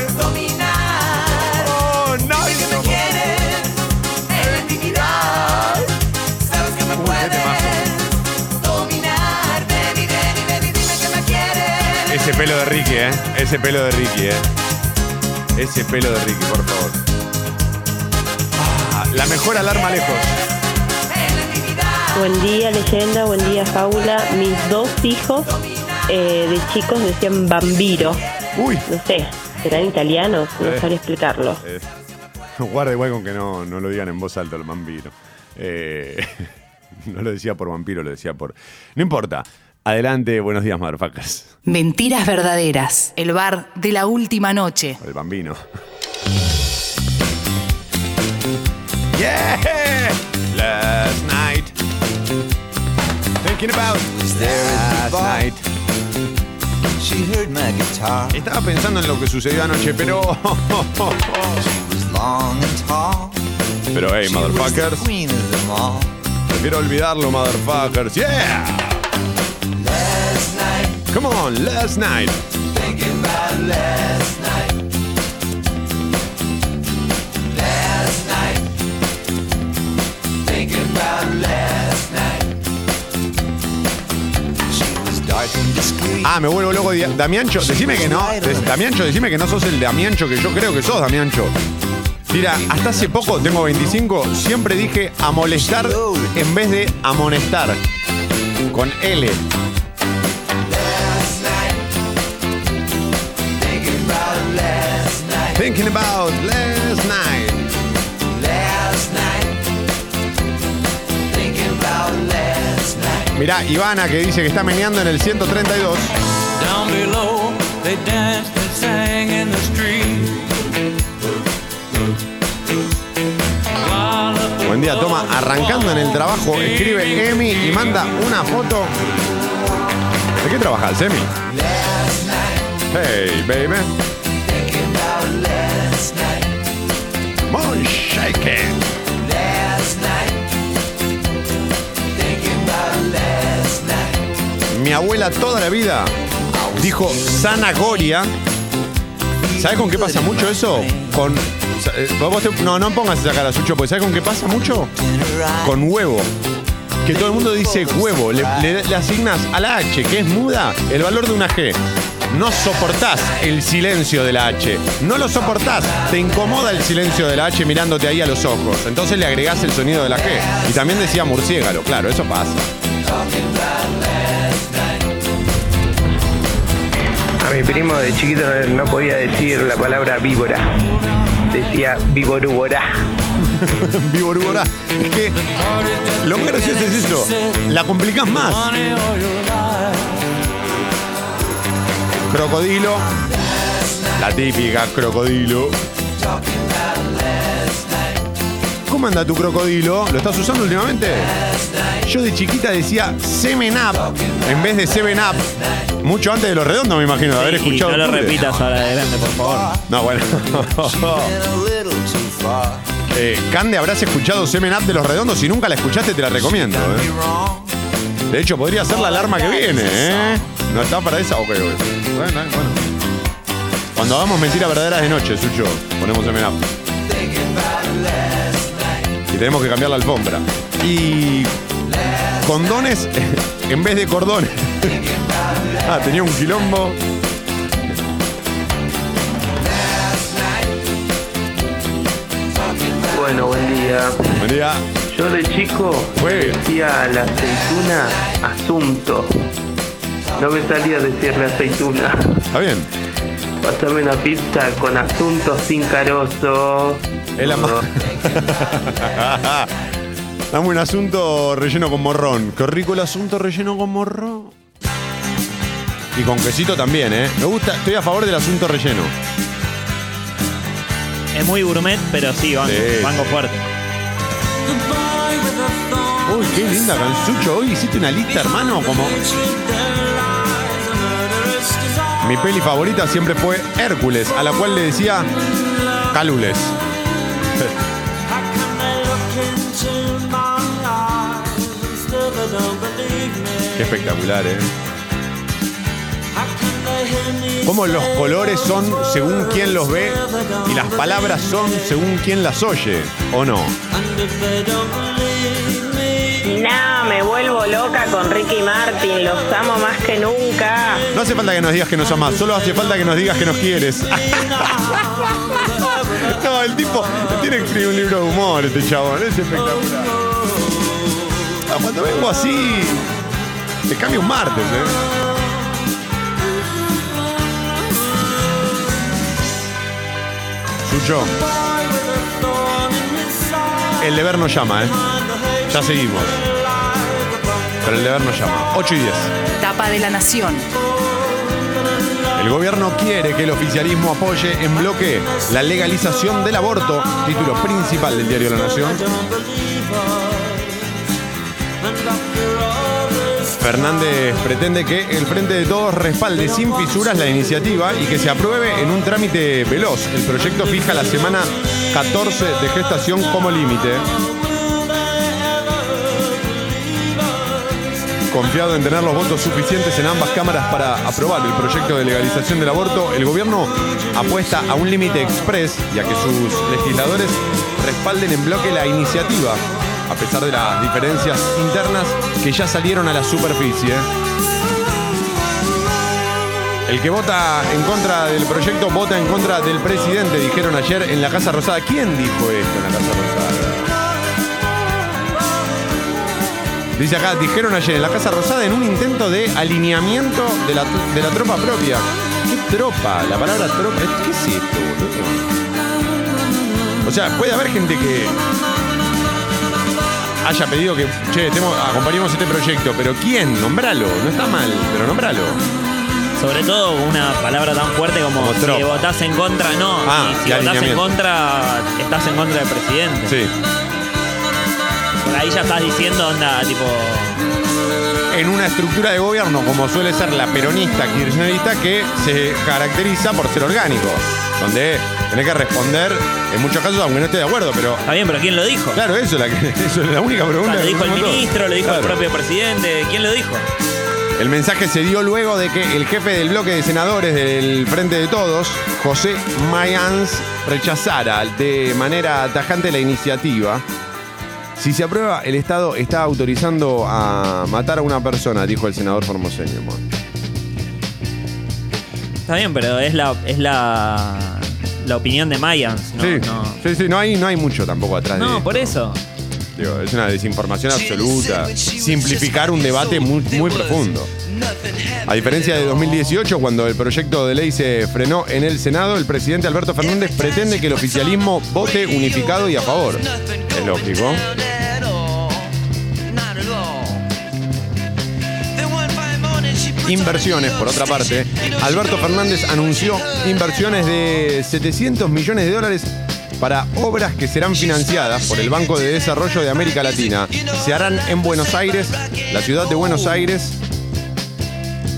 Ese pelo de Ricky, ¿eh? Ese pelo de Ricky, ¿eh? Ese pelo de Ricky, por favor. Ah, la mejor alarma lejos. Buen día, leyenda. Buen día, fábula. Mis dos hijos eh, de chicos decían bambiro. Uy. No sé, serán italianos, no Eh. sabría explicarlo. Eh, [laughs] guarda igual con que no, no lo digan en voz alta los vampiros. Eh, [laughs] no lo decía por vampiro, lo decía por. No importa. Adelante, buenos días, motherfuckers. Mentiras verdaderas. El bar de la última noche. El bambino. Yeah! Last night. Thinking about last night. She heard my guitar. Estaba pensando en lo que sucedió anoche, pero. [laughs] Long and tall. Pero hey, She was the motherfuckers. Prefiero olvidarlo, motherfuckers. Yeah! Come on, last night. Ah, me vuelvo loco. Damiancho, decime que no. Damiancho, decime que no sos el Damiancho que yo creo que sos, Damiancho. Mira, hasta hace poco, tengo 25, siempre dije a molestar en vez de amonestar. Con L. Thinking about last night. Last night, thinking about last night. Mirá, Ivana que dice que está meneando en el 132. Down below, they danced and sang in the street. While up Buen día, toma, arrancando en el trabajo, escribe Emi y manda una foto. ¿De qué trabajas, Emi? Hey, baby. Mi abuela toda la vida dijo zanahoria. ¿Sabes con qué pasa mucho eso? Con. eh, no, no pongas esa cara, Sucho, porque ¿sabes con qué pasa mucho? Con huevo. Que todo el mundo dice huevo. Le, le- le asignas a la H, que es muda, el valor de una G. No soportás el silencio de la H. No lo soportás. Te incomoda el silencio de la H mirándote ahí a los ojos. Entonces le agregás el sonido de la G. Y también decía murciélago. Claro, eso pasa. A mi primo de chiquito no, no podía decir la palabra víbora. Decía víborúbora. [laughs] Víborúbora. Es que lo más gracioso es eso. La complicás más. Crocodilo. La típica crocodilo. ¿Cómo anda tu crocodilo? ¿Lo estás usando últimamente? Yo de chiquita decía Semen Up en vez de Seven Up. Mucho antes de los redondos, me imagino, de haber escuchado. no lo repitas ahora de grande, por favor. No, bueno. [laughs] Eh, Cande, habrás escuchado Semen Up de los redondos. Si nunca la escuchaste, te la recomiendo. ¿eh? De hecho, podría ser la alarma que viene. ¿eh? ¿No está para esa? Ok. Bueno, bueno. Cuando hagamos mentiras verdaderas de noche, Sucho, ponemos Semen Up. Y tenemos que cambiar la alfombra. Y condones [laughs] en vez de cordones. [laughs] ah, tenía un quilombo. Bueno, buen día. Buen día. Yo de chico decía a la aceituna asunto. No me salía decirle aceituna. Está bien. Pásame una pizza con asunto sin carozo. Es la más. [laughs] Dame un asunto relleno con morrón. Qué rico el asunto relleno con morrón. Y con quesito también, ¿eh? Me gusta, estoy a favor del asunto relleno. Es muy gourmet, pero sí, banco, Sí. banco fuerte. Uy, qué linda cansucho. Hoy hiciste una lista, hermano, como. Mi peli favorita siempre fue Hércules, a la cual le decía Calules. [laughs] Qué espectacular, ¿eh? Cómo los colores son según quien los ve y las palabras son según quien las oye, ¿o no? No, me vuelvo loca con Ricky Martin, los amo más que nunca. No hace falta que nos digas que nos amas, solo hace falta que nos digas que nos quieres. [laughs] no, el tipo tiene que escribir un libro de humor, este chabón, es espectacular. Cuando vengo así, te cambia un martes, ¿eh? Sucho. El deber nos llama, ¿eh? Ya seguimos. Pero el deber nos llama. 8 y 10. Tapa de la Nación. El gobierno quiere que el oficialismo apoye en bloque la legalización del aborto, título principal del diario La Nación. Fernández pretende que el Frente de Todos respalde sin fisuras la iniciativa y que se apruebe en un trámite veloz. El proyecto fija la semana 14 de gestación como límite. Confiado en tener los votos suficientes en ambas cámaras para aprobar el proyecto de legalización del aborto, el gobierno apuesta a un límite express y a que sus legisladores respalden en bloque la iniciativa, a pesar de las diferencias internas que ya salieron a la superficie. El que vota en contra del proyecto vota en contra del presidente, dijeron ayer en la Casa Rosada. ¿Quién dijo esto en la Casa Rosada? Dice acá, dijeron ayer en la Casa Rosada en un intento de alineamiento de la, de la tropa propia. ¿Qué tropa? La palabra tropa. ¿Qué es esto, boludo? O sea, puede haber gente que haya pedido que, che, temo- acompañemos este proyecto, pero ¿quién? Nombralo. No está mal, pero nombralo. Sobre todo una palabra tan fuerte como, Como si votás en contra, no. Ah, y si votás en contra, estás en contra del presidente. Sí. Por ahí ya estás diciendo, onda, tipo. En una estructura de gobierno como suele ser la peronista kirchnerista que se caracteriza por ser orgánico. donde tenés que responder en muchos casos, aunque no esté de acuerdo, pero. Está bien, pero ¿quién lo dijo? Claro, eso, la, [laughs] eso es la única pregunta. lo dijo el ministro, lo dijo el propio presidente. ¿Quién lo dijo? El mensaje se dio luego de que el jefe del bloque de senadores del Frente de Todos, José Mayans, rechazara de manera tajante la iniciativa. Si se aprueba, el Estado está autorizando a matar a una persona, dijo el senador formoseño. Está bien, pero es la, es la, la opinión de Mayans, ¿no? sí, no. sí, sí, no hay, no hay mucho tampoco atrás de No, esto. por eso. Digo, es una desinformación absoluta. Simplificar un debate muy, muy profundo. A diferencia de 2018, cuando el proyecto de ley se frenó en el Senado, el presidente Alberto Fernández pretende que el oficialismo vote unificado y a favor. Es lógico. Inversiones, por otra parte, Alberto Fernández anunció inversiones de 700 millones de dólares para obras que serán financiadas por el Banco de Desarrollo de América Latina. Se harán en Buenos Aires, la ciudad de Buenos Aires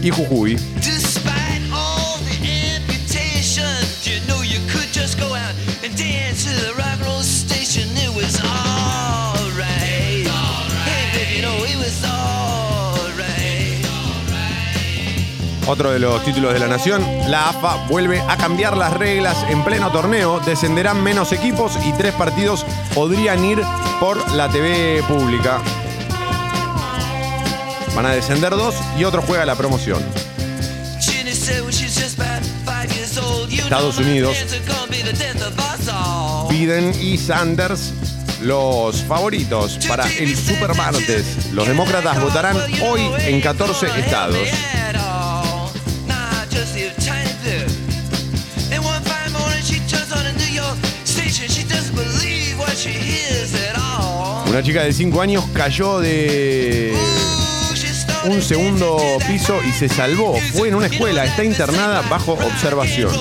y Jujuy. Otro de los títulos de la Nación, la AFA vuelve a cambiar las reglas en pleno torneo, descenderán menos equipos y tres partidos podrían ir por la TV pública. Van a descender dos y otro juega la promoción. Estados Unidos, Biden y Sanders, los favoritos para el Super Martes. Los demócratas votarán hoy en 14 estados. Una chica de 5 años cayó de un segundo piso y se salvó. Fue en una escuela, está internada bajo observación.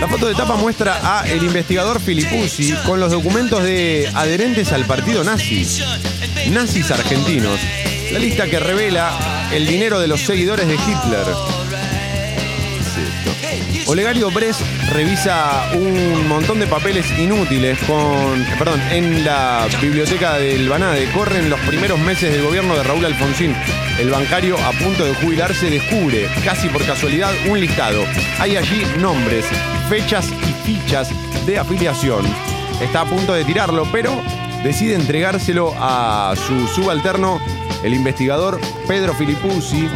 La foto de tapa muestra a el investigador Filipuzzi con los documentos de adherentes al partido nazi. Nazis argentinos. La lista que revela el dinero de los seguidores de Hitler. Olegario Bres revisa un montón de papeles inútiles con. Perdón, en la biblioteca del Banade. Corren los primeros meses del gobierno de Raúl Alfonsín. El bancario a punto de jubilarse descubre, casi por casualidad, un listado. Hay allí nombres, fechas y fichas de afiliación. Está a punto de tirarlo, pero decide entregárselo a su subalterno, el investigador Pedro Filipuzzi,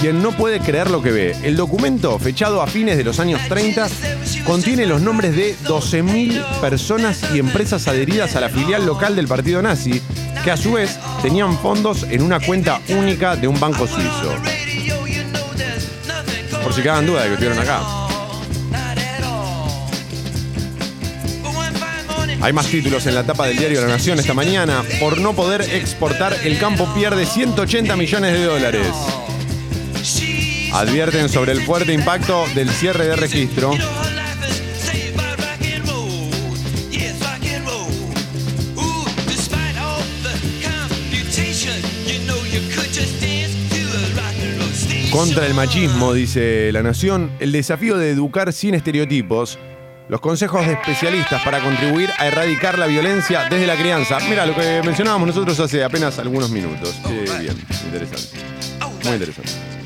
quien no puede creer lo que ve. El documento, fechado a fines de los años 30, contiene los nombres de 12.000 personas y empresas adheridas a la filial local del partido nazi, que a su vez tenían fondos en una cuenta única de un banco suizo. Por si quedan dudas de que estuvieron acá. Hay más títulos en la tapa del diario La Nación esta mañana. Por no poder exportar, el campo pierde 180 millones de dólares. Advierten sobre el fuerte impacto del cierre de registro. Contra el machismo, dice La Nación, el desafío de educar sin estereotipos, los consejos de especialistas para contribuir a erradicar la violencia desde la crianza. Mira, lo que mencionábamos nosotros hace apenas algunos minutos. Qué bien, interesante. Muy interesante.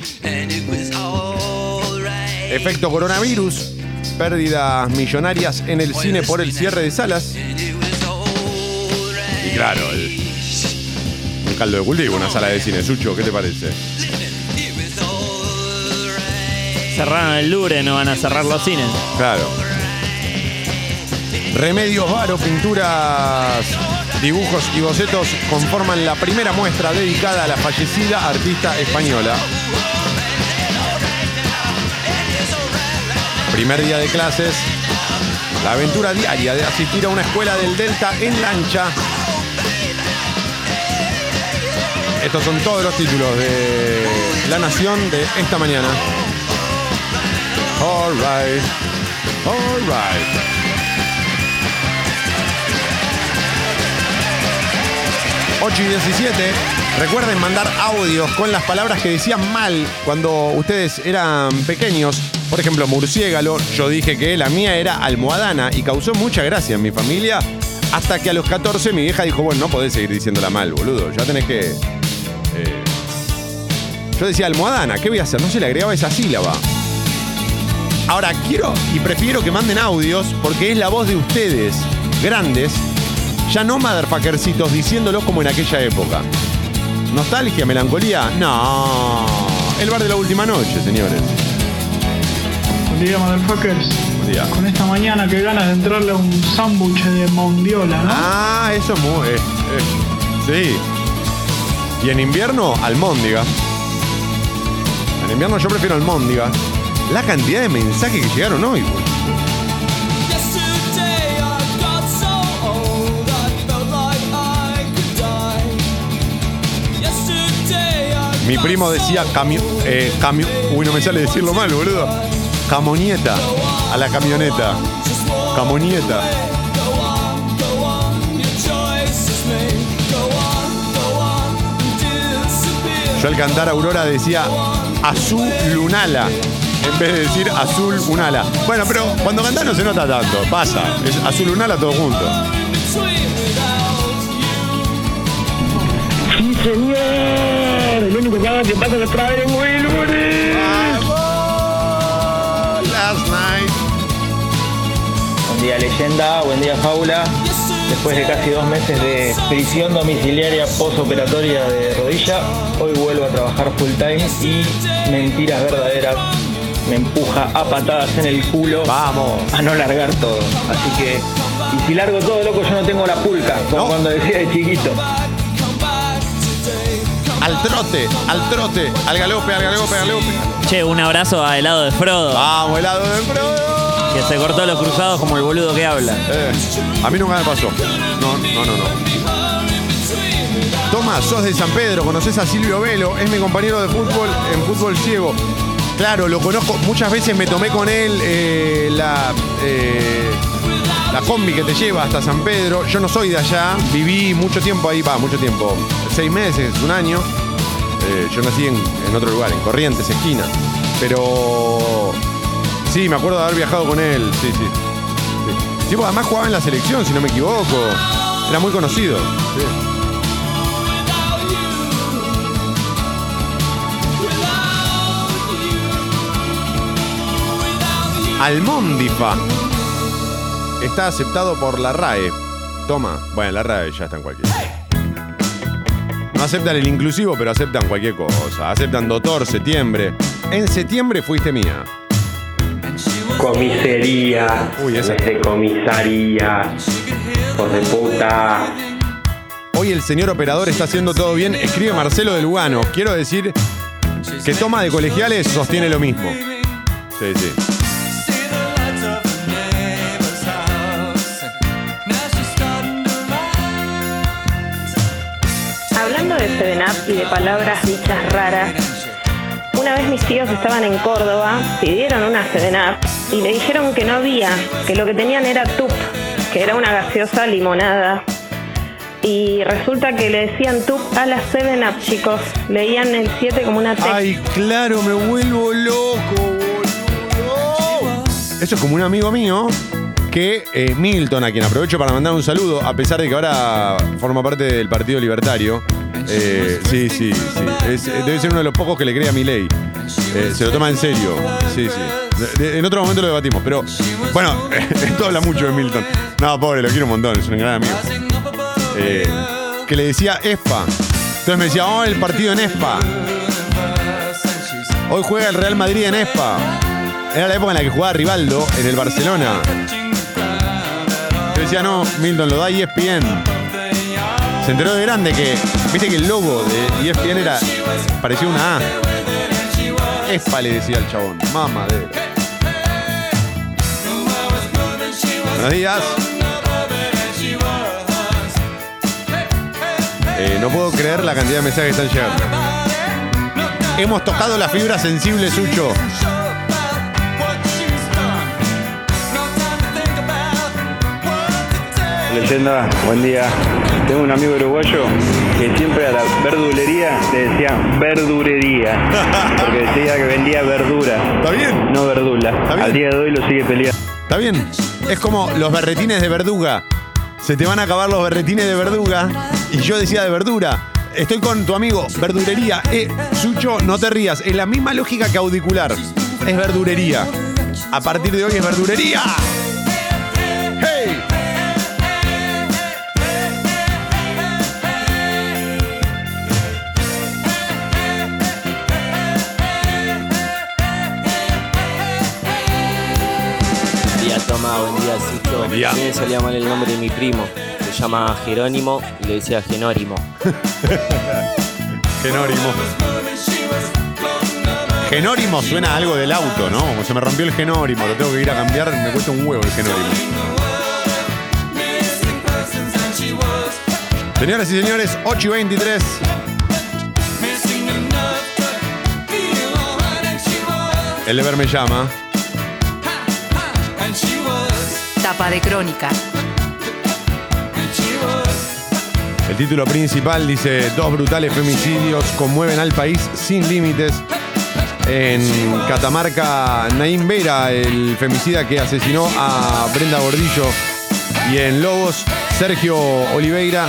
Efecto coronavirus, pérdidas millonarias en el cine por el cierre de salas. Y claro, el- un caldo de cultivo, una sala de cine. Sucho, ¿qué te parece? Cerraron el Louvre, no van a cerrar los cines. Claro. Remedios Varo, pinturas, dibujos y bocetos conforman la primera muestra dedicada a la fallecida artista española. Primer día de clases. La aventura diaria de asistir a una escuela del Delta en lancha. Estos son todos los títulos de La Nación de esta mañana. All right. All right. Ocho y 17. Recuerden mandar audios con las palabras que decían mal cuando ustedes eran pequeños Por ejemplo, murciégalo, yo dije que la mía era almohadana y causó mucha gracia en mi familia. Hasta que a los 14 mi vieja dijo, bueno, no podés seguir diciéndola mal, boludo. Ya tenés que. eh". Yo decía almohadana, ¿qué voy a hacer? No se le agregaba esa sílaba. Ahora quiero y prefiero que manden audios porque es la voz de ustedes, grandes, ya no motherfuckercitos diciéndolos como en aquella época. ¿Nostalgia, melancolía? No. El bar de la última noche, señores. Buen día, motherfuckers. Buen día. Con esta mañana que ganas de entrarle a un sándwich de mondiola, ¿no? Ah, eso es muy. eh, eh, sí. Y en invierno, almóndiga. En invierno yo prefiero almóndiga. La cantidad de mensajes que llegaron hoy. Mi primo decía cami eh, cami- Uy, no me sale decirlo mal, boludo. Camonieta. A la camioneta. Camonieta. Yo al cantar Aurora decía azul lunala. En vez de decir azul unala. Bueno, pero cuando cantás no se nota tanto. Pasa. Es azul unala todo junto. Sí, señor. El único que pasa que trae en Wilbury. Last night. Buen día leyenda, buen día fábula. Después de casi dos meses de prisión domiciliaria postoperatoria de rodilla, hoy vuelvo a trabajar full time y mentiras verdaderas me empuja a patadas en el culo Vamos. a no largar todo. Así que, y si largo todo loco yo no tengo la pulca, como cuando decía de chiquito. Al trote, al trote, al galope, al galope, al galope. Che, un abrazo a helado de Frodo. Vamos, helado de Frodo. Que se cortó los cruzados como el boludo que habla. Eh, a mí nunca me pasó. No, no, no, no. Toma, sos de San Pedro, conoces a Silvio Velo, es mi compañero de fútbol en fútbol ciego. Claro, lo conozco, muchas veces me tomé con él eh, la, eh, la combi que te lleva hasta San Pedro. Yo no soy de allá, viví mucho tiempo ahí, va, mucho tiempo, seis meses, un año. Eh, yo nací en, otro lugar, en Corrientes, esquina. Pero sí, me acuerdo de haber viajado con él, sí, sí. sí. Además jugaba en la selección, si no me equivoco. Era muy conocido. sí. Está aceptado por la RAE. Toma. Bueno, la RAE ya está en cualquier. No aceptan el inclusivo, pero aceptan cualquier cosa. Aceptan doctor, septiembre. En septiembre fuiste mía. Comisaría. Uy, esa. comisaría. Por de puta. Hoy el señor operador está haciendo todo bien. Escribe Marcelo de Lugano. Quiero decir que toma de colegiales sostiene lo mismo. Sí, sí. Seven Up y de palabras dichas raras, una vez mis tíos estaban en Córdoba, pidieron una Seven Up y le dijeron que no había, que lo que tenían era tup, que era una gaseosa limonada. Y resulta que le decían tup a la Seven Up, chicos. Leían el 7 como una T. Ay, claro, me vuelvo loco, boludo. Eso es como un amigo mío que eh, Milton, a quien aprovecho para mandar un saludo, a pesar de que ahora forma parte del Partido Libertario. Eh, sí, sí, sí. Eh, debe ser uno de los pocos que le cree a mi ley. se lo toma en serio. Sí, sí. En otro momento lo debatimos. Pero, bueno, [laughs] esto habla mucho de Milton. No, pobre, lo quiero un montón, es un gran amigo. Eh, que le decía ESPA. Entonces me decía, oh, el partido en ESPA. Hoy juega el Real Madrid en ESPA. Era la época en la que jugaba Rivaldo en el Barcelona. Yo decía, no, Milton, lo da ESPN. Se enteró de grande que, viste que el logo de ESPN era, parecía una A. ESPA le decía al chabón, mamadera. Buenos días. Eh, no puedo creer la cantidad de mensajes que están llegando. Hemos tocado la fibra sensible, Sucho. Leyenda, buen día. Tengo un amigo uruguayo que siempre a la verdulería le decía verdurería. Porque decía que vendía verdura. ¿Está bien? No verdula. bien. Al día de hoy lo sigue peleando. ¿Está bien? Es como los berretines de verduga. Se te van a acabar los berretines de verduga. Y yo decía de verdura. Estoy con tu amigo, verdurería. Eh, Sucho, no te rías. Es la misma lógica que audicular. Es verdurería. A partir de hoy es verdurería. Toma, buen día, Sucho. Buen día. Me salía mal el nombre de mi primo. Se llama Jerónimo y le decía Genórimo. [laughs] Genórimo. Genórimo suena a algo del auto, ¿no? Como se me rompió el genórimo, lo tengo que ir a cambiar, me cuesta un huevo el genórimo. Señoras y señores, 8 y 23. El deber me llama. De crónica. El título principal dice: Dos brutales femicidios conmueven al país sin límites. En Catamarca, Naim Vera, el femicida que asesinó a Brenda Gordillo. Y en Lobos, Sergio Oliveira,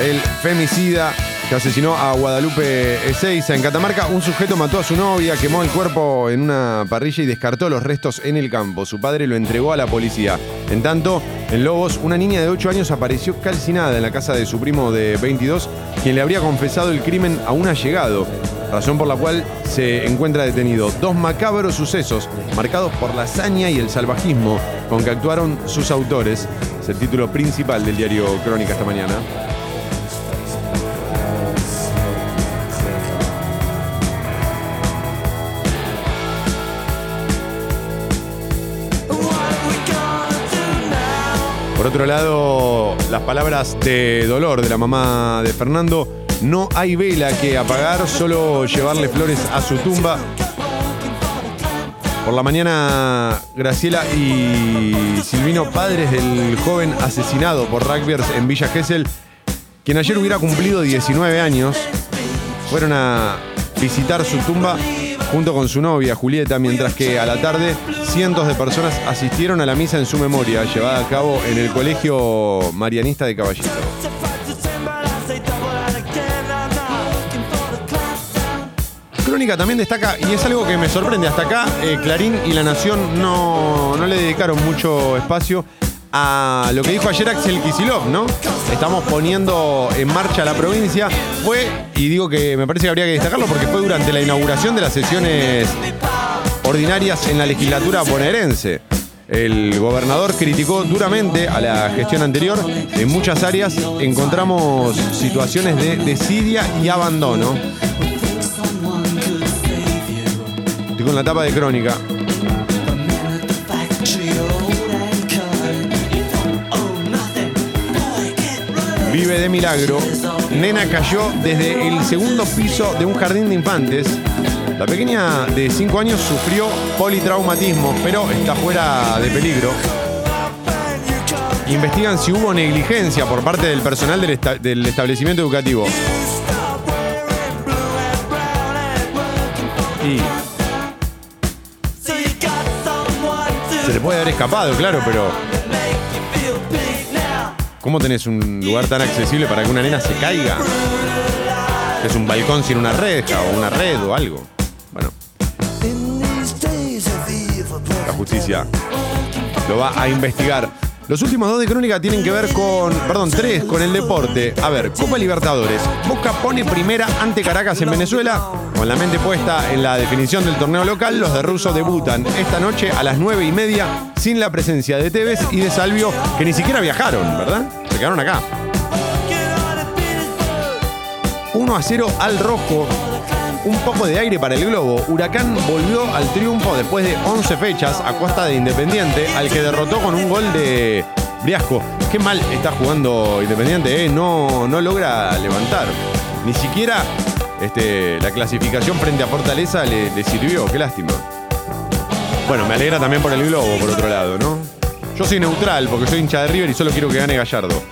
el femicida que asesinó a Guadalupe Ezeiza. En Catamarca, un sujeto mató a su novia, quemó el cuerpo en una parrilla y descartó los restos en el campo. Su padre lo entregó a la policía. En tanto, en Lobos, una niña de 8 años apareció calcinada en la casa de su primo de 22, quien le habría confesado el crimen a un allegado, razón por la cual se encuentra detenido. Dos macabros sucesos marcados por la hazaña y el salvajismo con que actuaron sus autores. Es el título principal del diario Crónica esta mañana. Otro lado, las palabras de dolor de la mamá de Fernando. No hay vela que apagar, solo llevarle flores a su tumba. Por la mañana, Graciela y Silvino, padres del joven asesinado por rugbyers en Villa Gesell, quien ayer hubiera cumplido 19 años, fueron a visitar su tumba junto con su novia Julieta, mientras que a la tarde cientos de personas asistieron a la misa en su memoria, llevada a cabo en el Colegio Marianista de Caballito. Crónica también destaca, y es algo que me sorprende, hasta acá eh, Clarín y La Nación no, no le dedicaron mucho espacio a lo que dijo ayer Axel Kisilov, ¿no? Estamos poniendo en marcha la provincia. Fue, y digo que me parece que habría que destacarlo porque fue durante la inauguración de las sesiones ordinarias en la legislatura bonaerense. El gobernador criticó duramente a la gestión anterior. En muchas áreas encontramos situaciones de desidia y abandono. Estoy con la tapa de crónica. Vive de milagro. Nena cayó desde el segundo piso de un jardín de infantes. La pequeña de 5 años sufrió politraumatismo, pero está fuera de peligro. Investigan si hubo negligencia por parte del personal del, del establecimiento educativo. Y se le puede haber escapado, claro, pero ¿cómo tenés un lugar tan accesible para que una nena se caiga? Es un balcón sin una reja o una red o algo. Bueno, la justicia lo va a investigar. Los últimos dos de crónica tienen que ver con, perdón, tres con el deporte. A ver, Copa Libertadores. Boca pone primera ante Caracas en Venezuela. Con la mente puesta en la definición del torneo local, los de Russo debutan esta noche a las nueve y media sin la presencia de Tevez y de Salvio, que ni siquiera viajaron, ¿verdad? Se quedaron acá. 1 a 0 al rojo. Un poco de aire para el globo. Huracán volvió al triunfo después de 11 fechas a costa de Independiente, al que derrotó con un gol de Briasco. Qué mal está jugando Independiente, ¿eh? no, no logra levantar. Ni siquiera este, la clasificación frente a Fortaleza le, le sirvió. Qué lástima. Bueno, me alegra también por el globo, por otro lado, ¿no? Yo soy neutral porque soy hincha de River y solo quiero que gane Gallardo.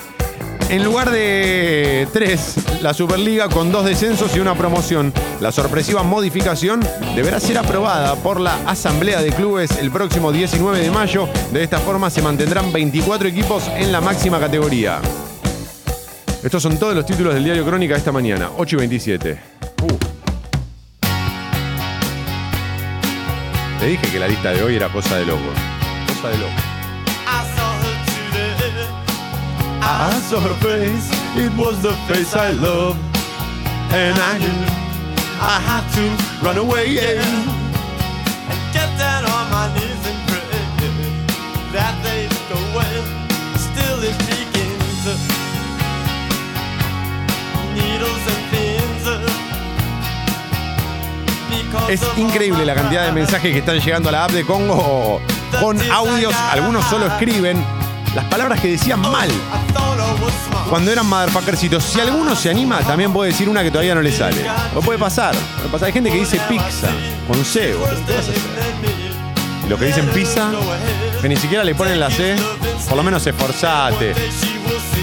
En lugar de tres, la Superliga con dos descensos y una promoción. La sorpresiva modificación deberá ser aprobada por la Asamblea de Clubes el próximo 19 de mayo. De esta forma se mantendrán 24 equipos en la máxima categoría. Estos son todos los títulos del diario Crónica esta mañana, 8 y 27. Uh. Te dije que la lista de hoy era cosa de loco. Cosa de loco. I saw her face, it was the face I loved. And I knew I had to run away, yeah. And get down on my knees and pray that they go away. Still it begins. Needles and Es increíble la cantidad de mensajes que están llegando a la app de Congo con audios. Algunos solo escriben las palabras que decían mal cuando eran motherfuckercitos. Si alguno se anima, también puede decir una que todavía no le sale. O puede pasar. Puede pasar. Hay gente que dice pizza con C. Y los que dicen pizza, que ni siquiera le ponen la C, por lo menos esforzate.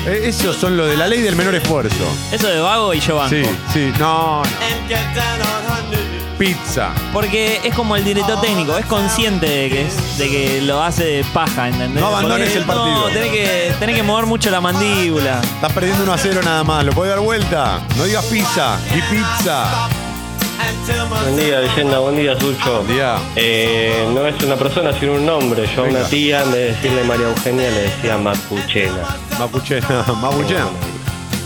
Eh, Esos son lo de la ley del menor esfuerzo. Eso de vago y yo banco. Sí, sí. No, no. Pizza. Porque es como el director técnico, es consciente de que, es- de que lo hace de paja, ¿entendés? No abandones Porque el partido. No, tenés que, tenés que mover mucho la mandíbula. Estás perdiendo 1 a 0 nada más. ¿Lo podés dar vuelta? No digas pizza. Di pizza. Buen día, leyenda, buen día, Sucho. Buen día. Eh, no es una persona, sino un nombre. Yo a una tía, en vez de decirle María Eugenia, le decía Mapuchena. Mapuchena. [laughs] Mapuchena.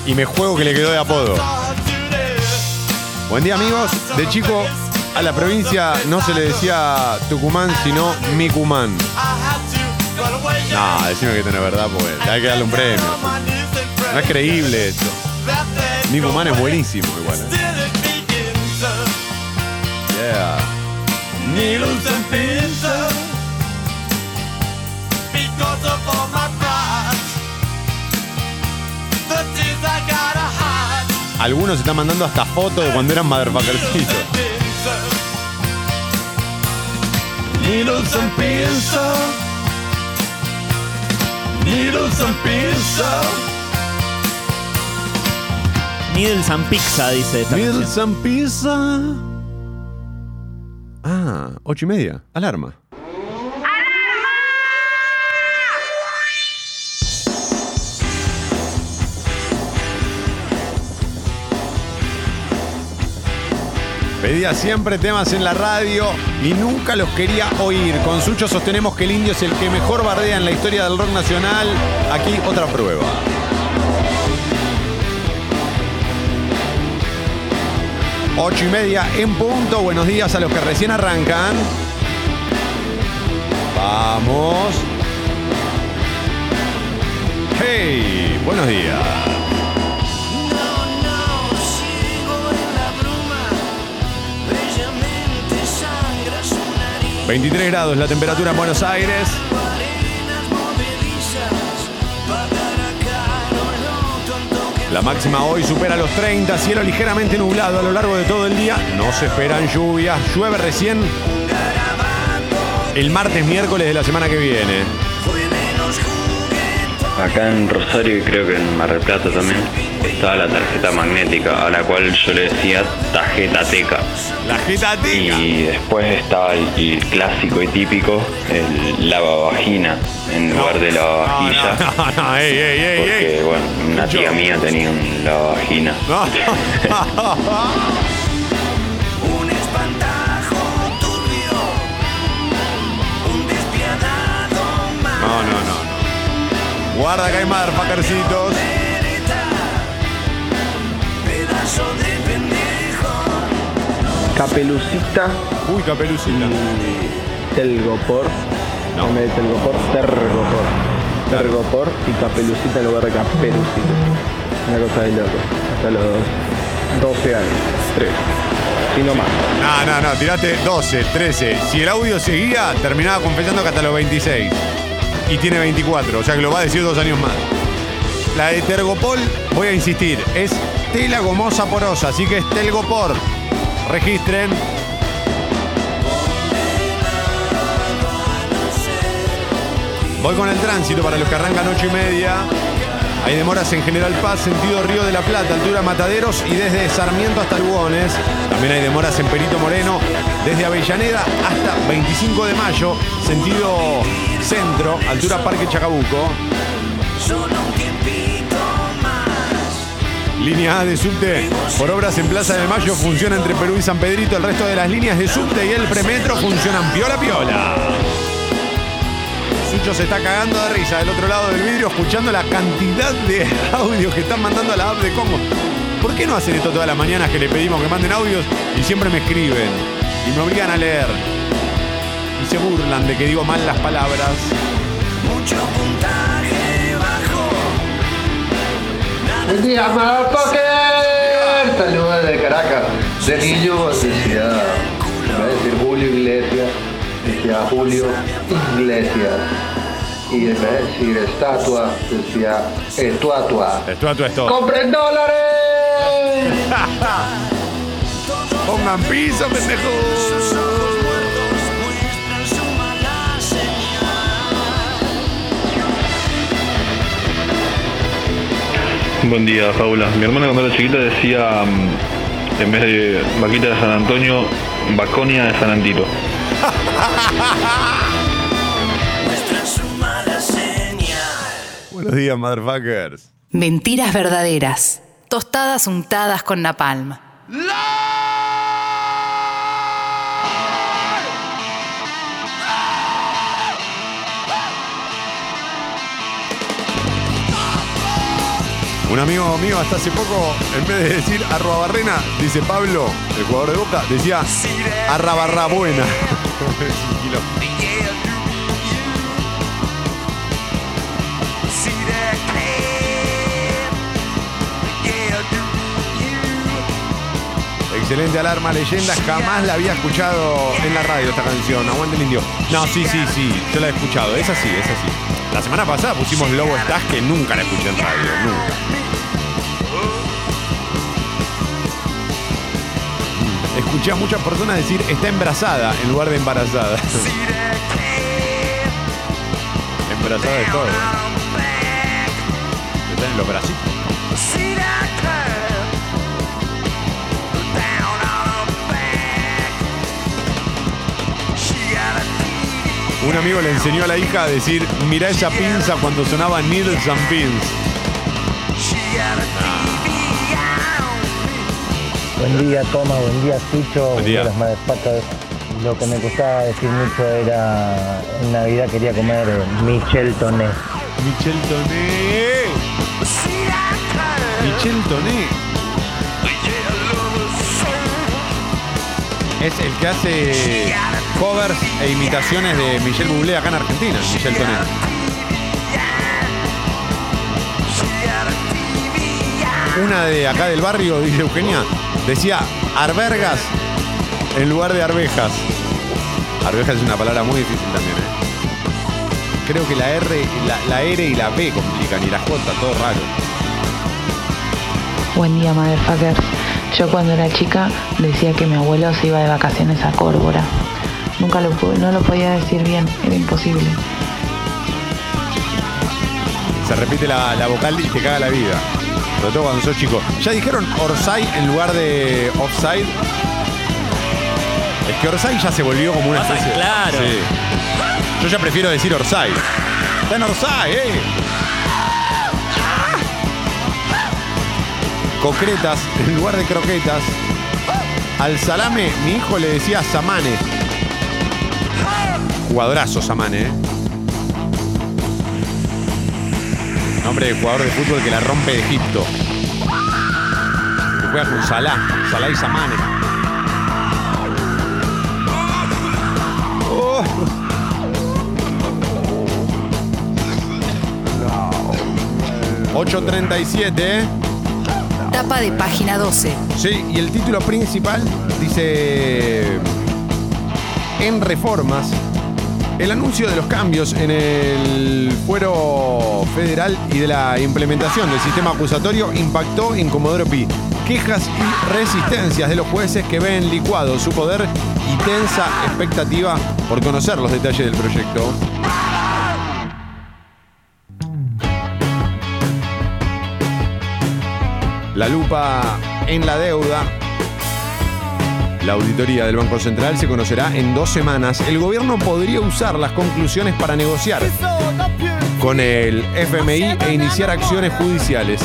Y me juego que le quedó de apodo. Buen día, amigos. De chico a la provincia no se le decía Tucumán, sino Micumán. No, decime que tenés verdad, porque hay que darle un premio. No es creíble esto. Micumán es buenísimo igual. ¿eh? Yeah. Algunos están mandando hasta fotos de cuando eran motherfuckercitos. Needles and pins. Needles and pins. Needles and Pizza, dice esta Needles canción. and pizza. Ah, ocho y media. Alarma. Pedía siempre temas en la radio y nunca los quería oír. Con Sucho sostenemos que el indio es el que mejor bardea en la historia del rock nacional. Aquí otra prueba. Ocho y media en punto. Buenos días a los que recién arrancan. Vamos. Hey, buenos días. 23 grados la temperatura en Buenos Aires. La máxima hoy supera los 30, cielo ligeramente nublado a lo largo de todo el día. No se esperan lluvias, llueve recién el martes, miércoles de la semana que viene. Acá en Rosario y creo que en Mar del Plata también estaba la tarjeta magnética, a la cual yo le decía tarjeta teca. La jeta teca. Y después estaba el, el clásico y típico, el lavavagina en lugar de lavavajilla. No, no, ey, ey, ey, Porque, ey. bueno, una tía mía tenía un lavavagina. [laughs] No. Un espantajo turbio. Un despiadado mal. No, no, no, no. Guarda que hay motherfuckercitos. Capelucita. Uy, capelucita. Y Telgopor. No. En vez de Telgopor, Tergopor. Tergopor y Capelucita en lugar de Caperucita. Una cosa de loco. Hasta los 12 años. 3. Si no más. No, no, no, tiraste 12, 13. Si el audio seguía, terminaba confesando que hasta los 26. Y tiene 24, o sea que lo va a decir dos años más. La de Tergopol, voy a insistir, es tela gomosa porosa, así que es Telgopor. Registren. Voy con el tránsito para los que arrancan 8 y media. Hay demoras en General Paz, sentido Río de la Plata, altura Mataderos y desde Sarmiento hasta Lugones. También hay demoras en Perito Moreno, desde Avellaneda hasta 25 de mayo, sentido centro, altura Parque Chacabuco. Línea A de subte por obras en Plaza de Mayo funciona entre Perú y San Pedrito. El resto de las líneas de subte y el premetro funcionan piola piola. Sucho se está cagando de risa del otro lado del vidrio escuchando la cantidad de [laughs] audios que están mandando a la app de Congo. ¿Por qué no hacen esto todas las mañanas que le pedimos que manden audios y siempre me escriben y me obligan a leer? Y se burlan de que digo mal las palabras. Mucho puntaje Buen día, motherfucker. Saludos de Caracas. De niño decía, en vez de decir Julio Iglesias, decía Julio Iglesias. Y en vez de decir estatua, decía estuatua. Estatua es todo. ¡Compren dólares! [laughs] Pongan piso, pendejos. [laughs] Buen día, Paula. Mi hermana cuando era chiquita decía, mm, en vez de vaquita de San Antonio, Baconia de San Antito. Buenos días, motherfuckers. Mentiras verdaderas. Tostadas untadas con napalm. Un amigo mío hasta hace poco, en vez de decir arroba barrena, dice Pablo, el jugador de Boca, decía arra barra buena. Es un kilo. Excelente alarma, leyenda. Jamás la había escuchado en la radio esta canción. Aguante el indio. No, sí, sí, sí. Yo la he escuchado. Es así, es así. La semana pasada pusimos Lobo Estás que nunca la escuché en radio. Nunca. Escuché muchas personas decir está embarazada en lugar de embarazada. embarazada de todo. Está en los bracitos. Un amigo le enseñó a la hija a decir, mira esa pinza cuando sonaba Needles and Pins. Buen día, Toma, buen día, Sucho, buen día. motherfuckers. Lo que me gustaba decir mucho era, en Navidad quería comer Michel Toné. Michel Toné. Michel Toné. Es el que hace covers e imitaciones de Michel Bublé acá en Argentina, Michel Toné. Una de acá del barrio, dice Eugenia, decía arbergas en lugar de arvejas. Arvejas es una palabra muy difícil también, ¿eh? Creo que la R, la, la R y la B complican y la J, todo raro. Buen día, motherfuckers. Yo cuando era chica decía que mi abuelo se iba de vacaciones a Córvora. Nunca lo, no lo podía decir bien, era imposible. Se repite la, la vocal y te caga la vida. Sobre todo cuando sos chico. ¿Ya dijeron Orsay en lugar de Offside? Es que Orsay ya se volvió como una Pasa, especie. claro. Sí. Yo ya prefiero decir Orsay. Está en Orsay, eh. Concretas en lugar de croquetas. Al salame, mi hijo le decía Samane. Jugadorazo Samane, eh. Nombre de jugador de fútbol que la rompe de Egipto. Que juega con Salah. Salah y Samane. Oh. 8.37, ¿eh? Tapa de página 12. Sí, y el título principal dice, en reformas, el anuncio de los cambios en el fuero federal y de la implementación del sistema acusatorio impactó en Comodoro Pi. Quejas y resistencias de los jueces que ven licuado su poder y tensa expectativa por conocer los detalles del proyecto. La lupa en la deuda. La auditoría del Banco Central se conocerá en dos semanas. El gobierno podría usar las conclusiones para negociar con el FMI e iniciar acciones judiciales.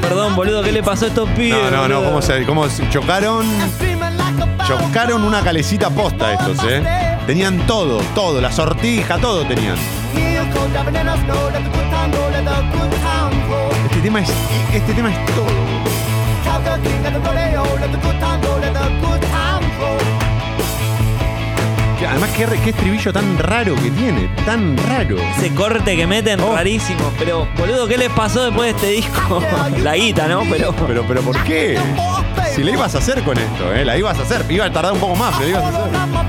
Perdón, boludo, ¿qué le pasó a estos pibes? No, no, no, boludo? ¿cómo se, cómo se- chocaron? Chocaron una calecita posta estos, ¿eh? Tenían todo, todo, la sortija, todo tenían. Este tema es, este tema es todo. Que Además, qué, qué estribillo tan raro que tiene, tan raro. Ese corte que meten Oh. rarísimo. Pero, boludo, ¿qué les pasó después de este disco? [laughs] La guita, ¿no? Pero. [laughs] Pero, pero, ¿por qué? Si la ibas a hacer con esto, ¿eh? La ibas a hacer. Iba a tardar un poco más, pero la ibas a hacer.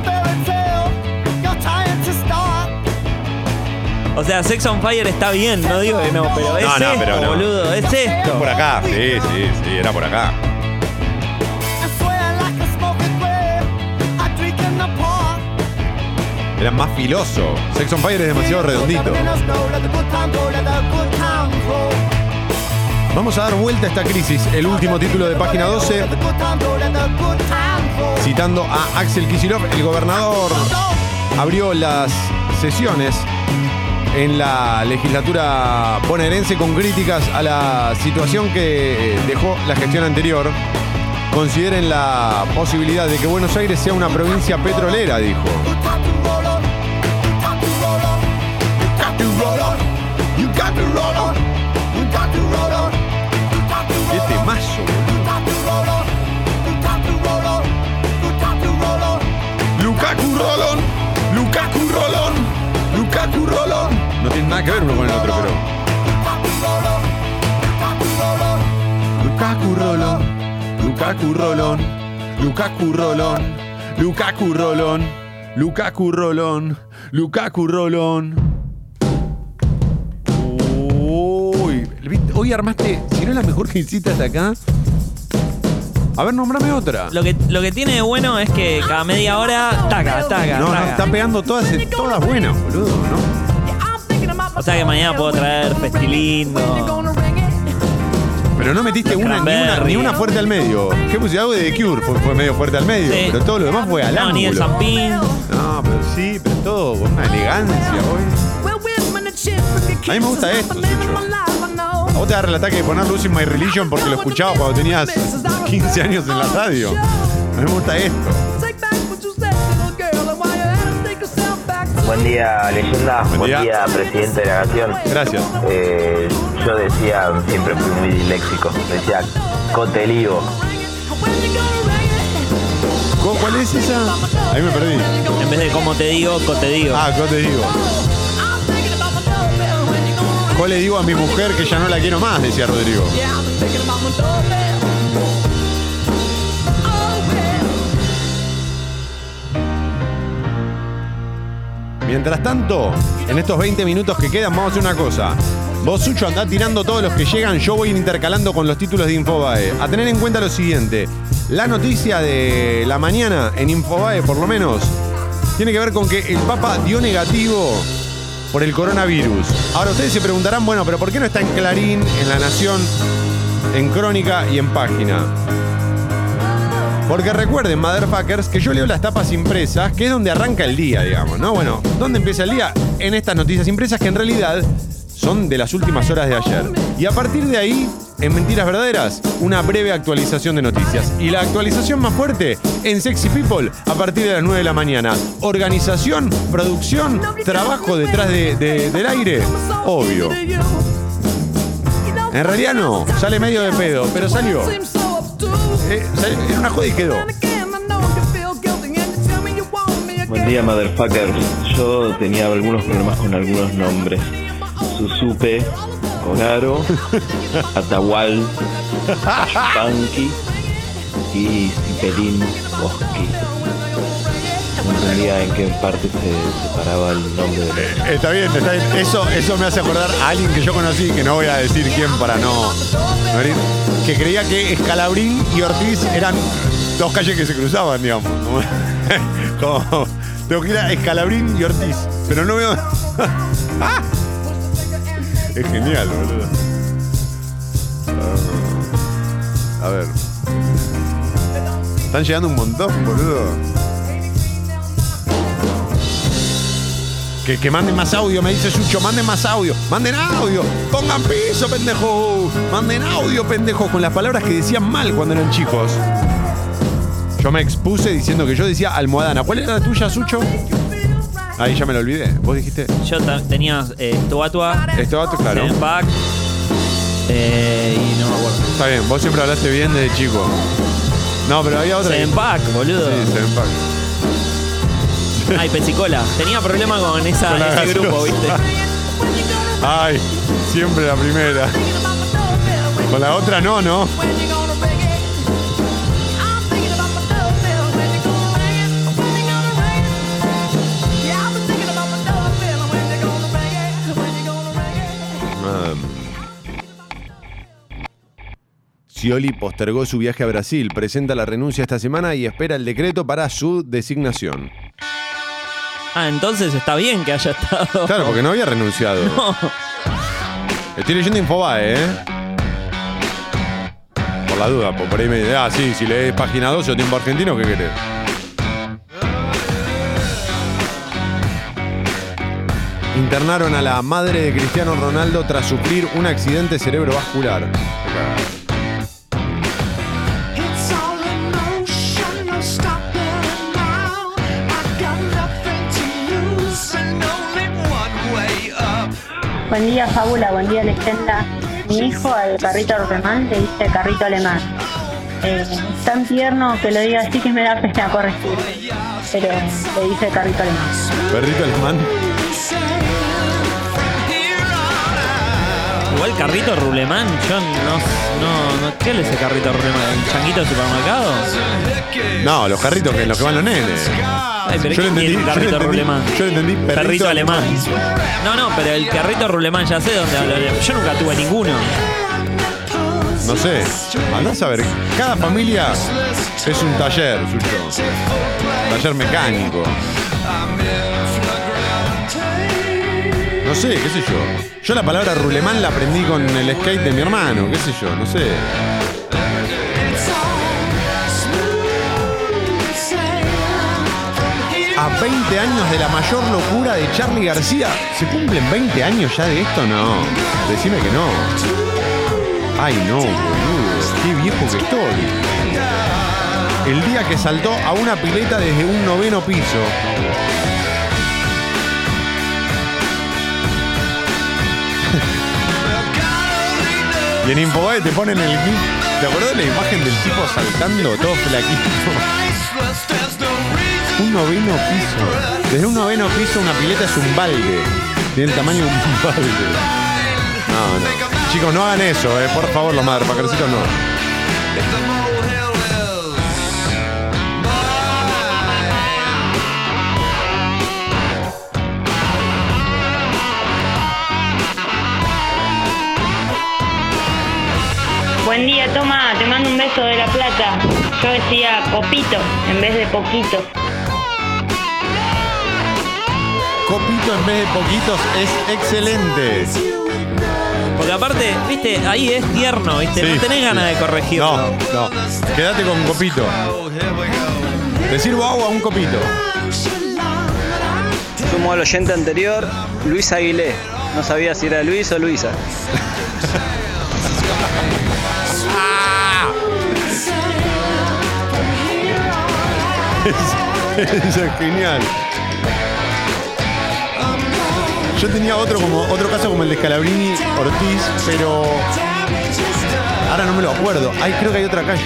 O sea, Sex on Fire está bien, no digo que no, pero es No, no, esto, pero no. boludo, es Era esto. por acá, sí, sí, sí, era por acá. Era más filoso. Sex on Fire es demasiado redondito. Vamos a dar vuelta a esta crisis. El último título de página 12, citando a Axel Kicillof, el gobernador abrió las sesiones en la legislatura bonaerense con críticas a la situación que dejó la gestión anterior. Consideren la posibilidad de que Buenos Aires sea una provincia petrolera, dijo. Nada que ver uno con el otro, pero. Lukaku Rolón, Lukaku Rolón, Lukaku Rolón, Lukaku Rolón, Lukaku Rolón, Lukaku Rolón. Uy, hoy armaste, si no es la mejor que hiciste hasta acá. A ver, nombrame otra. Lo que, lo que tiene de bueno es que cada media hora, taca, taca, No, no, taca. está pegando todas, todas buenas, boludo, ¿no? O sea que mañana puedo traer Festilindo. Pero no metiste una, ni una, ni una fuerte al medio. ¿Qué puse? Algo de The Cure fue, fue medio fuerte al medio, Sí. pero todo lo demás fue al No, ni el ángulo. Zampín. No, pero sí, pero todo con una elegancia, hoy. A mí me gusta esto, Sucho. A vos te agarra el ataque de poner Losing My Religion porque lo escuchabas cuando tenías 15 años en la radio. A mí me gusta esto. Buen día, leyenda. Buen Buen, día. día. presidente de la nación. Gracias. Eh, yo decía, siempre fui muy disléxico, decía cotelivo. ¿Cu- ¿Cuál es esa? Ahí me perdí. En vez de como te digo, co te digo. Ah, ¿qué te digo? ¿Cuál le digo a mi mujer que ya no la quiero más? Decía Rodrigo. Mientras tanto, en estos 20 minutos que quedan, vamos a hacer una cosa. Vos, Sucho, andá tirando todos los que llegan. Yo voy intercalando con los títulos de Infobae. A tener en cuenta lo siguiente: la noticia de la mañana en Infobae, por lo menos, tiene que ver con que el Papa dio negativo por el coronavirus. Ahora ustedes se preguntarán, bueno, pero ¿por qué no está en Clarín, en La Nación, en Crónica y en Página? Porque recuerden, motherfuckers, que yo leo las tapas impresas, que es donde arranca el día, digamos, ¿no? Bueno, ¿dónde empieza el día? En estas noticias impresas que en realidad son de las últimas horas de ayer. Y a partir de ahí, en Mentiras Verdaderas, una breve actualización de noticias. Y la actualización más fuerte en Sexy People a partir de las 9 de la mañana. Organización, producción, trabajo detrás de- de- del aire, obvio. En realidad no, sale medio de pedo, pero salió. Eh, era una joda y quedó. Buen día, motherfuckers. Yo tenía algunos problemas con algunos nombres. Susupe, Ogaro, [laughs] Atahual, Ashpanqui y Cipelín Bosque. No entendía en qué parte se separaba el nombre de los... Está bien, está bien. Eso, eso me hace acordar a alguien que yo conocí, que no voy a decir quién para no, no herir, que creía que Escalabrín y Ortiz eran dos calles que se cruzaban, digamos. [laughs] Como, tengo que ir a Escalabrín y Ortiz. Pero no veo. [laughs] ¡Ah! Es genial, boludo. A ver. Están llegando un montón, boludo. Que, que manden más audio, me dice Sucho, manden más audio, manden audio, pongan piso, pendejo, manden audio, pendejo, con las palabras que decían mal cuando eran chicos. Yo me expuse diciendo que yo decía almohadana. ¿Cuál era la tuya, Sucho? Ahí ya me lo olvidé. ¿Vos dijiste? Yo tenía eh, Tuatua, Esto claro. Pack eh, y no me acuerdo. Está bien, vos siempre hablaste bien desde chico. No, pero había otra. Sevenpack, boludo. Sí, Sevenpack. Ay, Pesicola. Tenía problema con esa, Con ese grupo. ¿viste? Ay, siempre la primera. Con la otra no, ¿no? Um, Scioli postergó su viaje a Brasil, presenta la renuncia esta semana y espera el decreto para su designación. Ah, entonces está bien que haya estado. Claro, porque no había renunciado. [laughs] No. Estoy leyendo Infobae, ¿eh? Por la duda, por por ahí me dice, ah, sí, si lees página 12 o tiempo argentino, ¿qué querés? Internaron a la madre de Cristiano Ronaldo tras sufrir un accidente cerebrovascular. Buen día, Fábula, buen día, leyenda. Mi hijo, al carrito alemán, le dice carrito alemán. Eh, tan tierno que lo diga así que me da pena corregir. Pero le dice carrito alemán. Perrito alemán. Igual carrito Rulemán, yo no, no, no. ¿Qué le ese carrito Rulemán? ¿El changuito de supermercado? No, los carritos que los que van los nenes. Ay, pero Yo ¿quién lo entendí, tiene un yo carrito entendí, Rulemán? yo lo entendí, perrito Perrito alemán. No, no, pero el carrito Rulemán ya sé dónde hablo. Yo nunca tuve ninguno. No sé. Andás a ver. Cada familia es un taller, suyo. Taller mecánico. No sé, qué sé yo. Yo la palabra rulemán la aprendí con el skate de mi hermano, qué sé yo, no sé. A 20 años de la mayor locura de Charlie García. ¿Se cumplen 20 años ya de esto? No. Decime que no. Ay, no, boludo. Qué viejo que estoy. El día que saltó a una pileta desde un noveno piso. Y en Infobae te ponen el. ¿Te acuerdas la imagen del tipo saltando todo flaquito? un noveno piso. Desde un noveno piso una pileta es un balde. Tiene el tamaño de un [laughs] balde. Chicos, no hagan eso, eh. Por favor, los madrepacarcitos no. Buen día, toma, te mando un beso de la plata. Yo decía copito en vez de poquito. Copito en vez de poquitos es excelente. Porque aparte, viste, ahí es tierno, viste, Sí, no tenés sí. ganas de corregirlo. No, no. Quédate con copito. Le sirvo agua a un copito. Sumo al oyente anterior, Luis Aguilé. No sabía si era Luis o Luisa. [laughs] Eso [laughs] es genial. Yo tenía otro como otro caso como el de Scalabrini Ortiz, pero ahora no me lo acuerdo. Ay, creo que hay otra calle.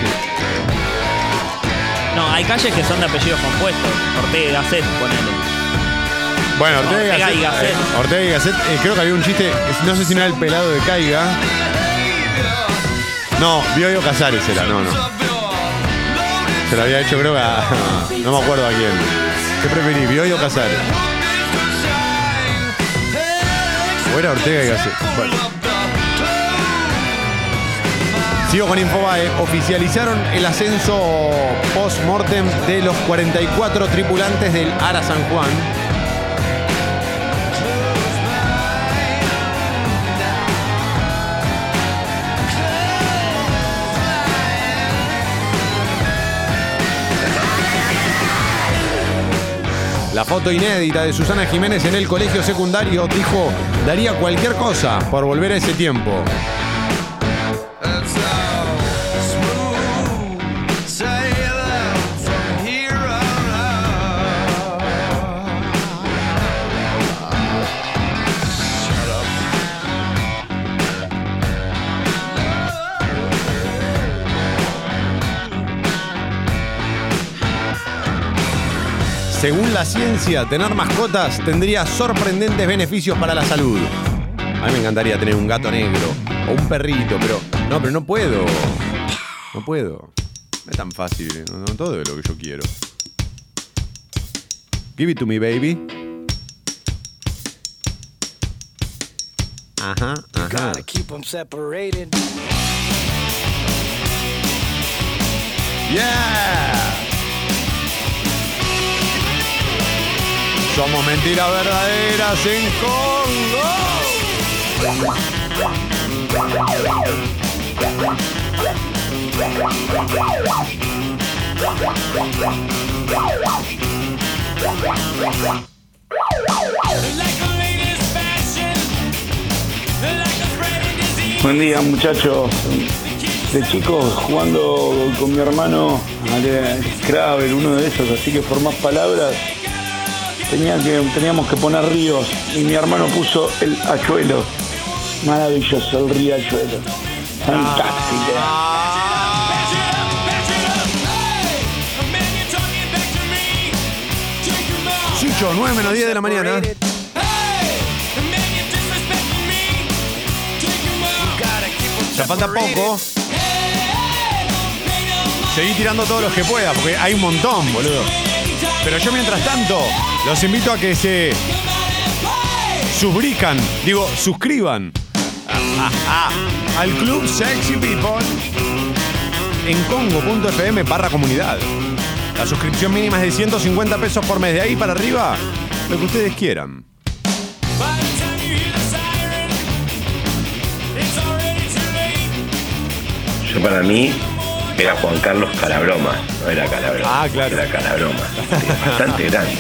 No, hay calles que son de apellidos compuestos. Ortega y Gasset, ponele. Bueno, Ortega, Ortega y. Gasset. eh, Ortega y Gasset, eh, creo que había un chiste, no sé si no era el pelado de Caiga. No, Bioyo Casares era, no, no. Se lo había hecho creo que a, [laughs] no me acuerdo a quién. ¿Qué preferí, Bioyo Casares? O era Ortega y Gasset. Bueno. Sigo con Infobae. Oficializaron el ascenso post-mortem de los 44 tripulantes del Ara San Juan. La foto inédita de Susana Jiménez en el colegio secundario dijo, daría cualquier cosa por volver a ese tiempo. Según la ciencia, tener mascotas tendría sorprendentes beneficios para la salud. A mí me encantaría tener un gato negro o un perrito, pero no, pero no puedo. No puedo. No es tan fácil, no, no todo es lo que yo quiero. Give it to me, baby. Ajá, ajá. Gotta keep them separated. Yeah. Somos mentiras verdaderas en Congo. Buen día muchachos. De chicos jugando con mi hermano al Scrabble, uno de esos, así que por más palabras teníamos que poner ríos y mi hermano puso el hachuelo. Maravilloso el río hachuelo. Fantástico. Chicho, 9 menos 10 de la mañana. Ya falta poco. Seguí tirando todos los que pueda, porque hay un montón, boludo. Pero yo mientras tanto, los invito a que se subrican, digo, suscriban al Club Sexy People en congo.fm barra comunidad. La suscripción mínima es de 150 pesos por mes. De ahí para arriba, lo que ustedes quieran. Yo para mí era Juan Carlos Calabroma, no era Calabroma. Ah, claro. Era Calabroma. Bastante grande.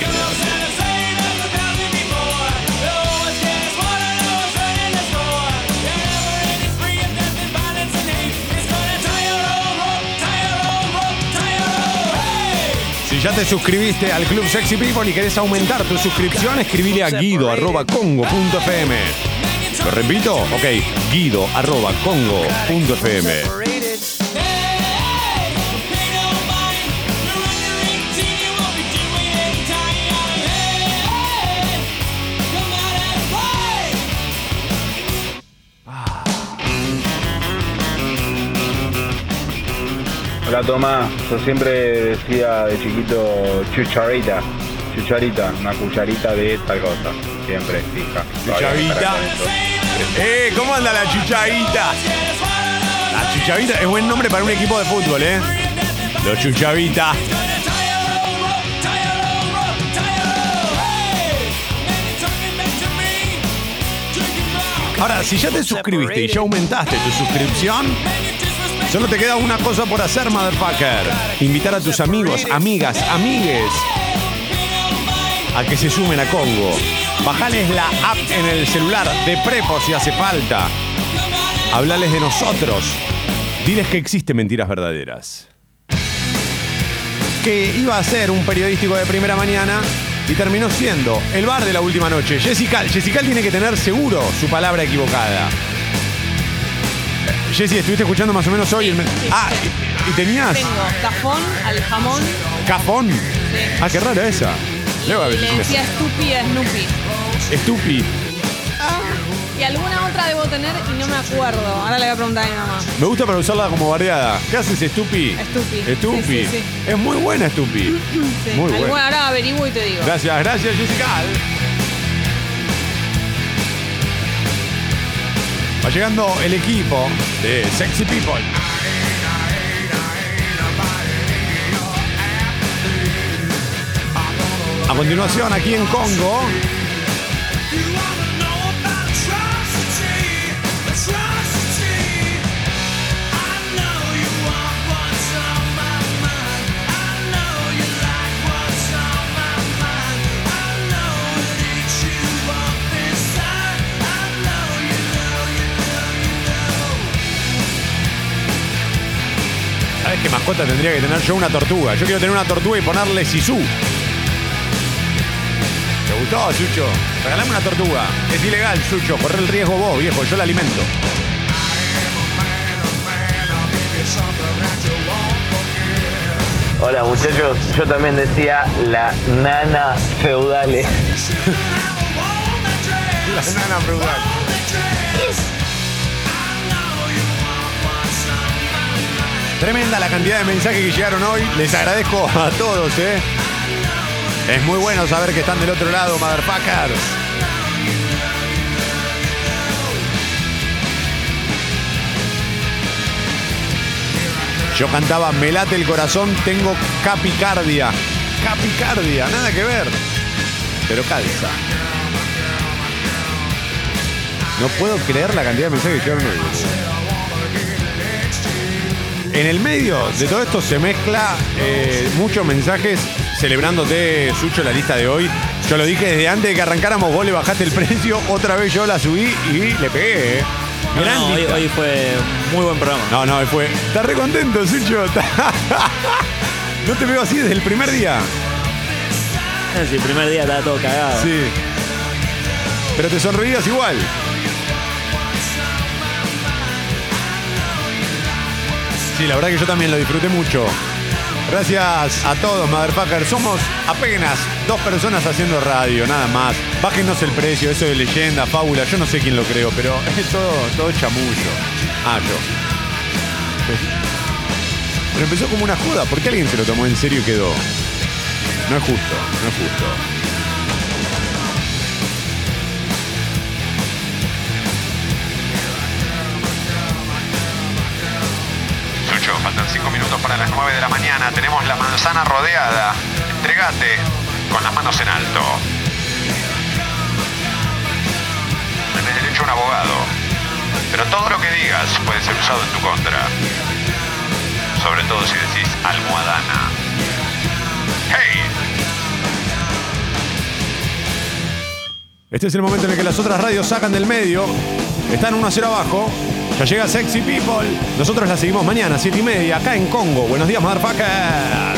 Si ya te suscribiste al Club Sexy People y querés aumentar tu suscripción, escribile a guido.congo.fm. ¿Lo repito? Ok, guido.congo.fm. Hola Tomás, yo siempre decía de chiquito chucharita, chucharita, una cucharita de tal cosa, siempre fija. Chuchavita. Eh, ¿cómo anda la chuchavita? La chuchavita es buen nombre para un equipo de fútbol, ¿eh? Los chuchavita. Ahora, si ya te suscribiste y ya aumentaste tu suscripción, solo te queda una cosa por hacer, motherfucker. Invitar a tus amigos, amigas, amigues a que se sumen a Congo. Bajales la app en el celular de Prepo si hace falta. Hablales de nosotros. Diles que existe mentiras verdaderas. Que iba a ser un periodístico de primera mañana y terminó siendo el bar de la última noche. Jessica, Jessica tiene que tener seguro su palabra equivocada. Jessy, ¿estuviste escuchando más o menos hoy? el men- Ah, ¿y, y tenías Tengo cajón, aljamón cafón? Ah, qué rara esa. Luego a y ver, le decía Stupi a Snoopy. Estupi. Y alguna otra debo tener y no me acuerdo. Ahora le voy a preguntar a mi mamá. Me gusta para usarla como variada. ¿Qué haces, Estupi? Stupi. Estupi. Sí, sí, sí. Es muy buena, Estupi. Sí. Muy buena. Ahora averiguo y te digo. Gracias, gracias, Jessica. Va llegando el equipo de Sexy People. A continuación, aquí en Congo, ¿Sabes qué mascota tendría que tener yo una tortuga? Yo quiero tener una tortuga y ponerle Sisu. ¿Te gustó, Sucho? Regalame una tortuga. Es ilegal, Sucho. Corre el riesgo vos, viejo. Yo la alimento. Hola muchachos, yo también decía la nana feudales. [laughs] La nana feudal. Tremenda la cantidad de mensajes que llegaron hoy. Les agradezco a todos, ¿eh? Es muy bueno saber que están del otro lado, motherfuckers. Yo cantaba Me late el corazón, tengo capicardia. Capicardia, nada que ver. Pero calza. No puedo creer la cantidad de mensajes que llegaron hoy. En el medio de todo esto se mezcla eh, muchos mensajes celebrándote, Sucho, la lista de hoy. Yo lo dije desde antes de que arrancáramos, vos le bajaste el precio, otra vez yo la subí y le pegué. ¿eh? No, Gran no, hoy, hoy fue muy buen programa. No, no, fue. Estás re contento, Sucho. [laughs] no te veo así desde el primer día. Sí, el primer día estaba todo cagado. Sí. Pero te sonreías igual. Sí, la verdad que yo también lo disfruté mucho. Gracias a todos, motherfuckers. Somos apenas dos personas haciendo radio, nada más. Bájenos el precio, eso de leyenda, fábula, yo no sé quién lo creo, pero [laughs] es todo, todo chamullo. Ah, yo. Pero empezó como una joda. ¿Por qué alguien se lo tomó en serio y quedó? No es justo, no es justo. Para las 9 de la mañana. Tenemos la manzana rodeada. Entregate con las manos en alto. Tenés derecho a un abogado. Pero todo lo que digas puede ser usado en tu contra. Sobre todo si decís almohadana. ¡Hey! Este es el momento en el que las otras radios sacan del medio. Están 1 a 0 abajo. Ya llega Sexy People. Nosotros la seguimos mañana, 7 y media, acá en Congo. Buenos días, motherfucker.